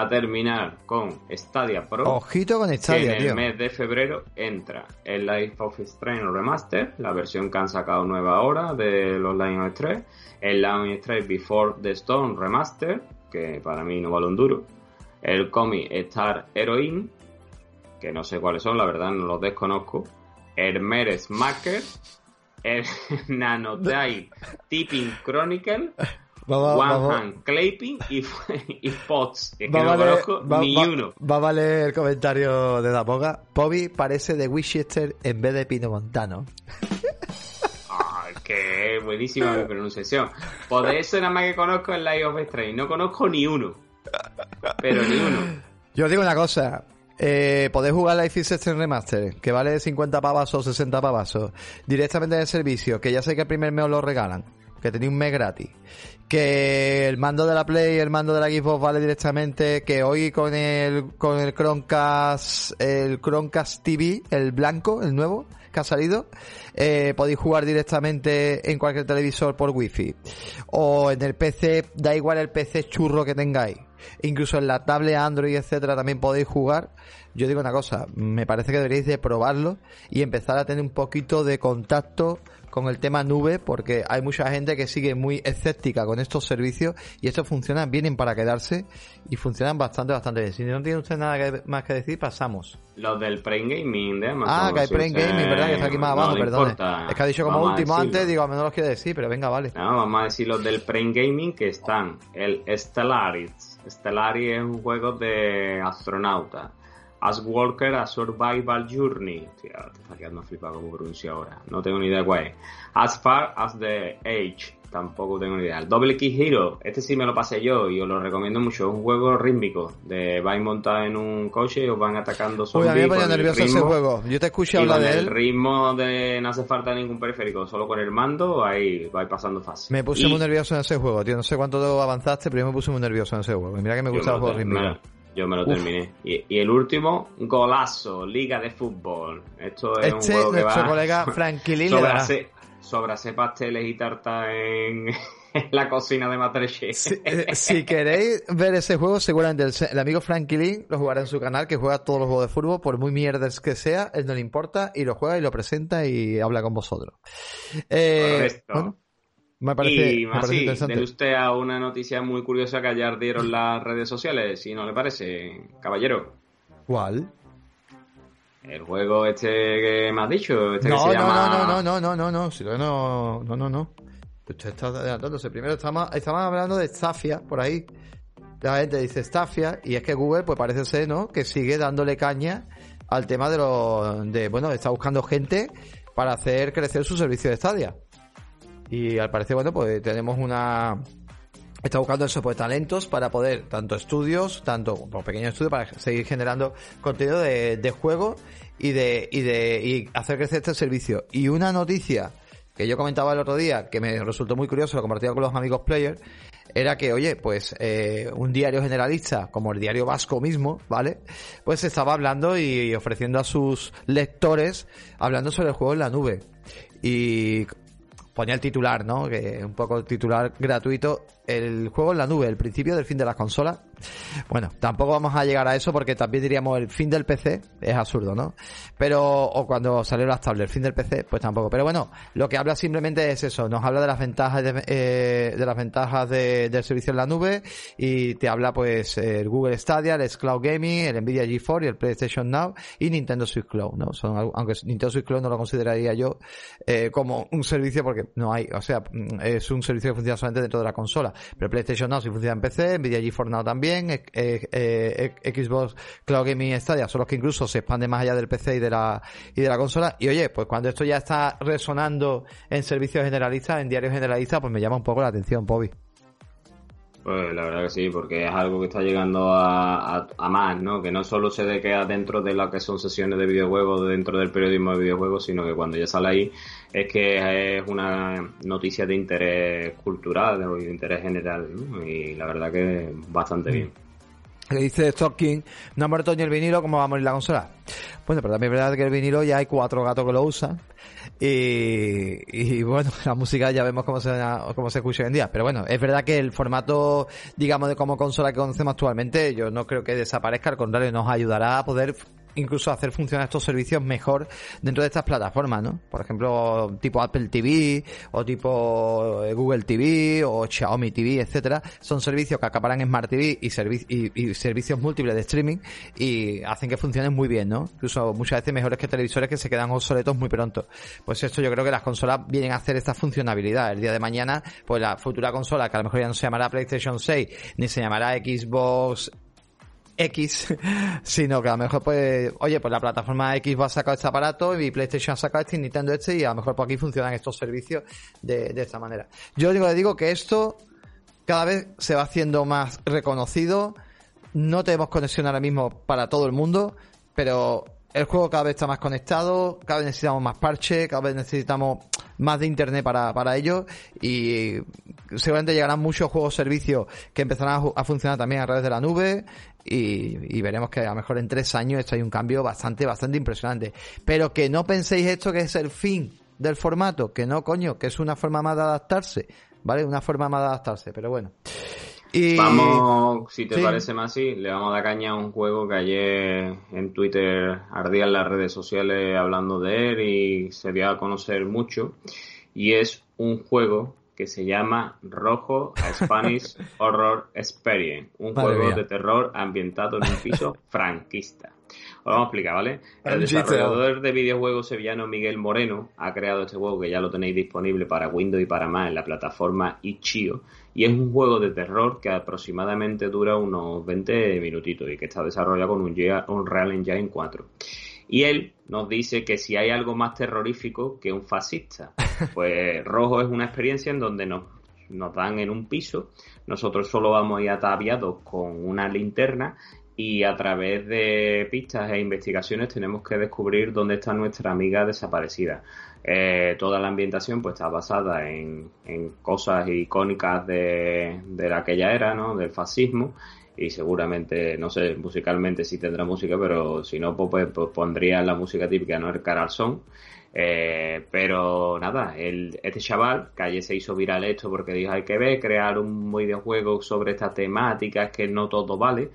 A terminar con Stadia Pro. Ojito con que Stadia, en el tío. mes de febrero entra el Life of Strange Remaster, la versión que han sacado nueva ahora de los Lion of 3, el Lion of 3 Before the Stone Remaster, que para mí no vale un duro, el cómic Star Heroine, que no sé cuáles son, la verdad no los desconozco, el Meres Maker, el Nanotide Tipping Chronicle, Va, va- One va- Hand Clapping y, y Pots, que, es que no valer- conozco ni uno. va a valer el comentario de Dapoga. Bobby parece de Winchester en vez de Pino Montano. Ay, que buenísima mi pronunciación. Por eso nada más que conozco el Life of Strange. No conozco ni uno. Pero ni uno. Yo os digo una cosa. Eh, podéis jugar Life is Strange Remaster, que vale 50 pavas o 60 pavasos, directamente en el servicio, que ya sé que el primer mes os lo regalan, que tenéis un mes gratis, que el mando de la Play y el mando de la Xbox vale directamente, que hoy con el, con el Chromecast, el Chromecast TV, el blanco, el nuevo, que ha salido, eh, podéis jugar directamente en cualquier televisor por wifi. O en el PC, da igual el PC churro que tengáis. Incluso en la tablet Android, etcétera, también podéis jugar. Yo digo una cosa, me parece que deberíais de probarlo y empezar a tener un poquito de contacto con el tema nube, porque hay mucha gente que sigue muy escéptica con estos servicios y estos funcionan, vienen para quedarse y funcionan bastante, bastante bien. Si no tiene usted nada que- más que decir, pasamos. Los del Prime Gaming de Amazon. Ah, que hay Prime Gaming, ¿verdad? Que está aquí más abajo, perdón. Es que ha dicho como Vamos último antes, digo, a menos los quiero decir, pero venga, vale. No, vamos a decir los del Prime Gaming que están. El Stellaris. Stellaris es un juego de astronauta. As Walker, a Survival Journey. Tío, te está quedando flipado como pronuncio ahora. No tengo ni idea cuál es. As Far as the Age. Tampoco tengo ni idea. El Double Kick Hero. Este sí me lo pasé yo y os lo recomiendo mucho. Es un juego rítmico. De vais montados en un coche y os van atacando Uy, zombies. a mí me el nervioso ese juego. Yo te escuché hablar de el él. ritmo de no hace falta ningún periférico, solo con el mando, ahí vais pasando fácil. Me puse Y muy nervioso en ese juego, tío. No sé cuánto avanzaste, pero yo me puse muy nervioso en ese juego. Mira que me yo gustan los juegos rítmicos. Yo me lo Uf. terminé. Y, y el último, golazo, Liga de Fútbol. Esto es un Este, juego que nuestro va colega Frankie sobre, sobre hacer pasteles y tartas en, en la cocina de. Si, eh, si queréis ver ese juego, seguramente el, el amigo Frankie Lee lo jugará en su canal, que juega todos los juegos de fútbol, por muy mierdas que sea, él no le importa, y lo juega y lo presenta y habla con vosotros. Eh, Correcto. bueno, me parece, y me más parece sí, interesante. dele usted a una noticia muy curiosa que ayer dieron las redes sociales, si no le parece, caballero. ¿Cuál? El juego este que me has dicho, este No, que se no, llama... no, no, no, no, no, no, no, no, no, no, no. Usted está adelantándose. Primero estamos, estamos hablando de Stafia, por ahí. La gente dice Stafia, y es que Google, pues parece ser, ¿no? Que sigue dándole caña al tema de los, de, bueno, está buscando gente para hacer crecer su servicio de Stadia. Y al parecer, bueno, pues tenemos una, está buscando eso, pues talentos para poder, tanto estudios, tanto como pequeños estudios, para seguir generando contenido de, de juego y de, y de, y hacer crecer este servicio. Y una noticia que yo comentaba el otro día, que me resultó muy curioso, lo compartía con los amigos players, era que, oye, pues eh, un diario generalista, como el diario vasco mismo, ¿vale? Pues estaba hablando y ofreciendo a sus lectores, hablando sobre el juego en la nube. Y ponía el titular, ¿no? Que un poco titular gratuito. El juego en la nube, el principio del fin de las consolas. Bueno, tampoco vamos a llegar a eso porque también diríamos el fin del PC, es absurdo, ¿no? Pero, o cuando salió las tablets, el fin del PC, pues tampoco. Pero bueno, lo que habla simplemente es eso, nos habla de las ventajas de, eh, de las ventajas de- del servicio en la nube y te habla pues el Google Stadia, el Cloud Gaming, el Nvidia GeForce y el PlayStation Now y Nintendo Switch Cloud, ¿no? Son, aunque Nintendo Switch Cloud no lo consideraría yo eh, como un servicio porque no hay, o sea, es un servicio que funciona solamente dentro de la consola. Pero PlayStation Now sí funciona en PC, Nvidia GeForce Now también bien, Xbox Cloud Gaming Stadia son los que incluso se expanden más allá del PC y de la y de la consola. Y oye, pues cuando esto ya está resonando en servicios generalistas, en diarios generalistas, pues me llama un poco la atención, Bobby. Pues la verdad que sí, porque es algo que está llegando a, a, más, ¿no? Que no solo se queda dentro de lo que son sesiones de videojuegos, dentro del periodismo de videojuegos, sino que cuando ya sale ahí es que es una noticia de interés cultural, de interés general, ¿no? Y la verdad que bastante mm. bien que dice Stocking, no ha muerto ni el vinilo, ¿cómo va a morir la consola? Bueno, pero también es verdad que el vinilo ya hay cuatro gatos que lo usan. Y, y bueno, la música ya vemos cómo se, cómo se escucha hoy en día. Pero bueno, es verdad que el formato, digamos, de como consola que conocemos actualmente, yo no creo que desaparezca, al contrario, nos ayudará a poder incluso hacer funcionar estos servicios mejor dentro de estas plataformas, ¿no? Por ejemplo, tipo Apple TV o tipo eh, Google TV o Xiaomi TV, etcétera, son servicios que acaparan Smart TV y, y, servicios múltiples de streaming y hacen que funcionen muy bien, ¿no? Incluso muchas veces mejores que televisores que se quedan obsoletos muy pronto. Pues esto yo creo que las consolas vienen a hacer esta funcionalidad. El día de mañana, pues la futura consola, que a lo mejor ya no se llamará PlayStation 6 ni se llamará Xbox X, sino que a lo mejor pues, oye, pues la plataforma X va a sacar este aparato y PlayStation ha sacado este y Nintendo este y a lo mejor por aquí funcionan estos servicios de, esta manera. Yo digo, le digo que esto cada vez se va haciendo más reconocido, no tenemos conexión ahora mismo para todo el mundo, pero el juego cada vez está más conectado, cada vez necesitamos más parche, cada vez necesitamos más de internet para, para ello y seguramente llegarán muchos juegos servicios que empezarán a, funcionar también a través de la nube y, veremos que a lo mejor en tres años esto hay un cambio bastante, bastante impresionante. Pero que no penséis esto que es el fin del formato, que no, coño, que es una forma más de adaptarse, ¿vale? Una forma más de adaptarse, pero bueno. Y... Vamos, si te parece más así, le vamos a dar caña a un juego que ayer en Twitter ardía en las redes sociales hablando de él y se dio a conocer mucho. Y es un juego que se llama Rojo Spanish Horror Experience, un juego de terror ambientado en un piso franquista. Os vamos a explicar, ¿vale? El desarrollador de videojuegos sevillano Miguel Moreno ha creado este juego que ya lo tenéis disponible para Windows y para Mac en la plataforma Itch.io y es un juego de terror que aproximadamente dura unos 20 minutitos y que está desarrollado con un Unreal Engine 4. Y él nos dice que si hay algo más terrorífico que un fascista, pues Rojo es una experiencia en donde nos, nos dan en un piso, nosotros solo vamos a ir ataviados con una linterna y a través de pistas e investigaciones tenemos que descubrir dónde está nuestra amiga desaparecida. Eh, toda la ambientación pues está basada en, cosas icónicas de, de aquella era, ¿no? Del fascismo y seguramente, no sé, musicalmente sí tendrá música, pero si no, pues, pues, pues pondría la música típica, ¿no? El Caralson. Eh, pero nada, el, este chaval, que ayer se hizo viral esto porque dijo hay que ver, crear un videojuego sobre estas temáticas, que no todo vale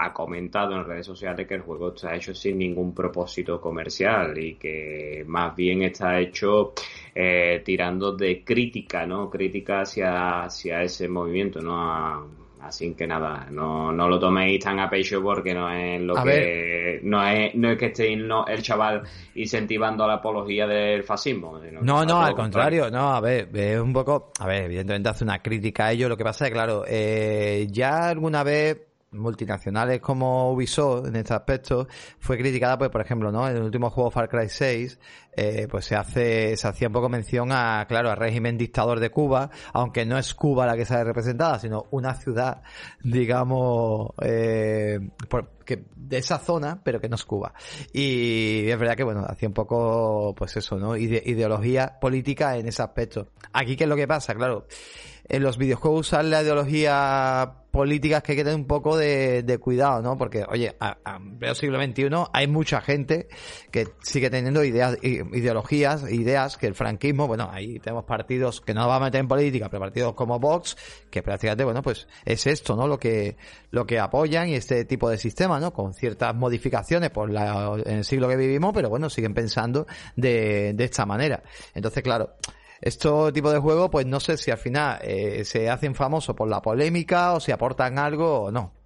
ha comentado en redes sociales que el juego está hecho sin ningún propósito comercial y que más bien está hecho eh, tirando de crítica, ¿no? Crítica hacia, hacia ese movimiento, ¿no? Así que nada, no, no lo toméis tan a pecho porque no es lo que no es no es que esté el chaval incentivando la apología del fascismo. No, no, al contrario, no, a ver, es un poco, a ver, evidentemente hace una crítica a ello, lo que pasa es claro, eh, ya alguna vez multinacionales como Ubisoft en este aspecto fue criticada pues por ejemplo no en el último juego Far Cry 6 eh, pues se hace se hacía un poco mención a claro al régimen dictador de Cuba aunque no es Cuba la que sale representada sino una ciudad digamos eh, que de esa zona pero que no es Cuba. Y es verdad que bueno hacía un poco pues eso no ideología política en ese aspecto. Aquí qué es lo que pasa claro en los videojuegos usar la ideología políticas que hay que tener un poco de, cuidado, ¿no? Porque, oye, a siglo XXI hay mucha gente que sigue teniendo ideas, ideologías, ideas que el franquismo, bueno, ahí tenemos partidos que no va a meter en política, pero partidos como Vox, que prácticamente, bueno, pues es esto, ¿no? Lo que, lo que apoyan y este tipo de sistema, ¿no? Con ciertas modificaciones por la, en el siglo que vivimos, pero bueno, siguen pensando de, de esta manera. Entonces, claro, estos tipo de juegos, pues no sé si al final eh, se hacen famosos por la polémica o si aportan algo o no.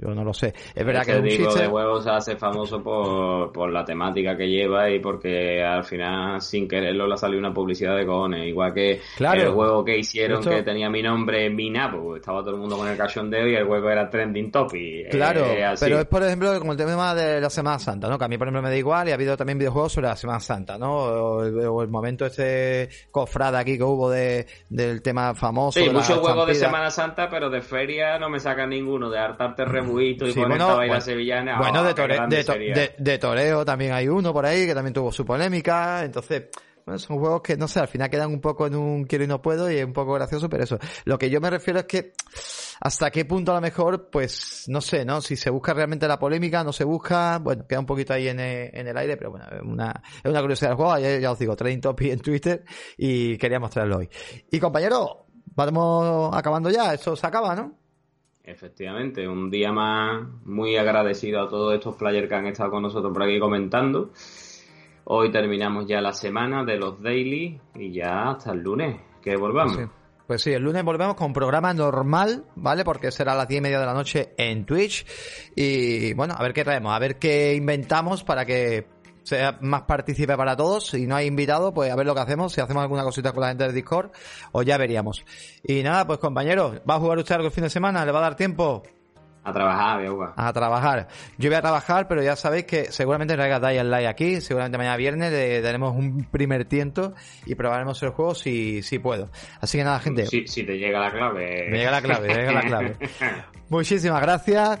Yo no lo sé. Es verdad que el digo, de huevos se hace famoso por, por la temática que lleva y porque al final, sin quererlo, le salió una publicidad de cojones. Igual que el juego que hicieron que tenía mi nombre Minapo, pues estaba todo el mundo con el cachondeo y el juego era trending topic. Claro, pero es por ejemplo como el tema de la Semana Santa, ¿no? Que a mí por ejemplo me da igual y ha habido también videojuegos sobre la Semana Santa, ¿no? O, el, momento este cofrada aquí que hubo de, del tema famoso. Sí, muchos juegos de Semana Santa, pero de feria no me sacan ninguno, de hartarte y bueno, sevillana. Bueno, de, de, toreo también hay uno por ahí que también tuvo su polémica. Entonces, bueno, son juegos que, no sé, al final quedan un poco en un quiero y no puedo y es un poco gracioso, pero eso. Lo que yo me refiero es que hasta qué punto a lo mejor, pues, no sé, ¿no? Si se busca realmente la polémica, no se busca, bueno, queda un poquito ahí en, el aire, pero bueno, es una, es una curiosidad del juego. Ya, ya os digo, trending topic en Twitter y quería mostrarlo hoy. Y compañero, vamos acabando ya, eso se acaba, ¿no? Efectivamente, un día más muy agradecido a todos estos players que han estado con nosotros por aquí comentando. Hoy terminamos ya la semana de los daily y ya hasta el lunes que volvamos. Pues sí, el lunes volvemos con programa normal, ¿vale? Porque será a las diez y media de la noche en Twitch. Y bueno, a ver qué traemos, a ver qué inventamos para que sea más partícipe para todos. Si no hay invitado, pues a ver lo que hacemos, si hacemos alguna cosita con la gente del Discord, o ya veríamos. Y nada, pues compañeros, ¿va a jugar usted algo el fin de semana? ¿Le va a dar tiempo? A trabajar, A trabajar. Yo voy a trabajar, pero ya sabéis que seguramente no haya el like aquí. Seguramente mañana viernes le daremos un primer tiento y probaremos el juego si, si puedo. Así que nada, gente. Si, si te llega la clave. Me llega la clave, me llega la clave. Muchísimas gracias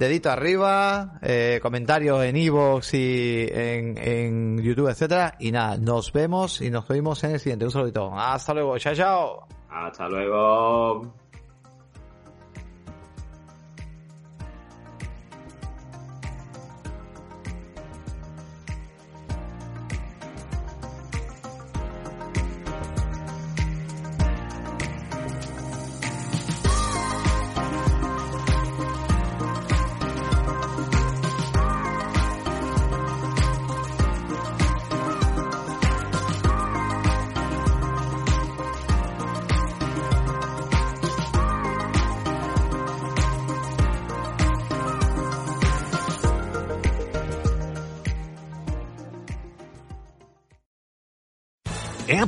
dedito arriba, eh, comentarios en Evox y en, en YouTube, etcétera. Y nada, nos vemos y nos vemos en el siguiente. Un saludito. Hasta luego. Chao, chao. Hasta luego.